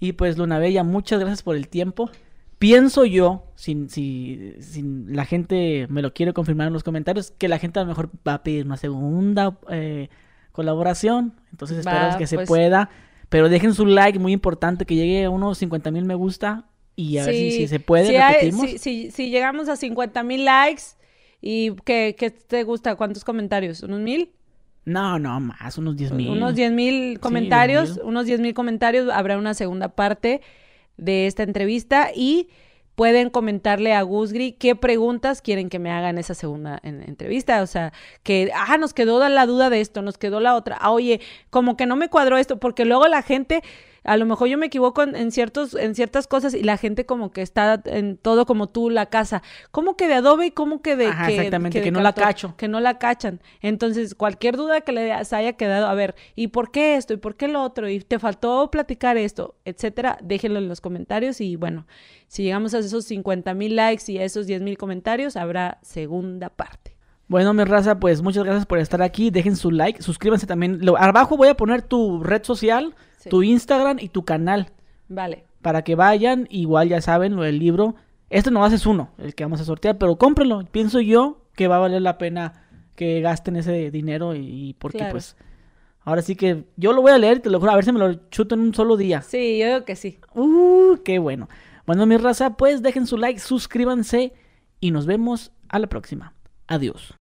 Y pues Luna Bella, muchas gracias por el tiempo. Pienso yo, sin, si, sin la gente me lo quiere confirmar en los comentarios, que la gente a lo mejor va a pedir una segunda eh, colaboración. Entonces esperamos que se pues pueda. Pero dejen su like, muy importante, que llegue a unos 50 mil me gusta y a ver si, se puede, si repetimos. si, llegamos a 50 mil likes y ¿qué, te gusta? ¿Cuántos comentarios? ¿Unos mil? No, no, más, unos 10 mil. Unos 10 mil comentarios, unos 10 mil comentarios, habrá una segunda parte de esta entrevista y pueden comentarle a Gusgri qué preguntas quieren que me haga en esa segunda entrevista. O sea, que, ah, nos quedó la duda de esto, nos quedó la otra. Ah, oye, como que no me cuadró esto, porque luego la gente A lo mejor yo me equivoco en, en ciertos, en ciertas cosas y la gente como que está en todo como tú, la casa. ¿Cómo que de adobe y cómo que de Ajá, que, exactamente, que no la cacho. Que no la cachan. Entonces, cualquier duda que les haya quedado, a ver, ¿y por qué esto? ¿Y por qué lo otro? ¿Y te faltó platicar esto? Etcétera, déjenlo en los comentarios y bueno, si llegamos a esos 50 mil likes y a esos 10 mil comentarios, habrá segunda parte. Bueno, mi raza, pues muchas gracias por estar aquí. Dejen su like, suscríbanse también. Lo- abajo voy a poner tu red social, Sí. tu Instagram y tu canal. Vale. Para que vayan, igual ya saben lo del libro. Este no es uno, el que vamos a sortear, pero cómprenlo. Pienso yo que va a valer la pena que gasten ese dinero y, y porque Claro. pues ahora sí que yo lo voy a leer, te lo juro, a ver si me lo chuto en un solo día. Sí, yo digo que sí. Uh, qué bueno. Bueno, mi raza, pues dejen su like, suscríbanse y nos vemos a la próxima. Adiós.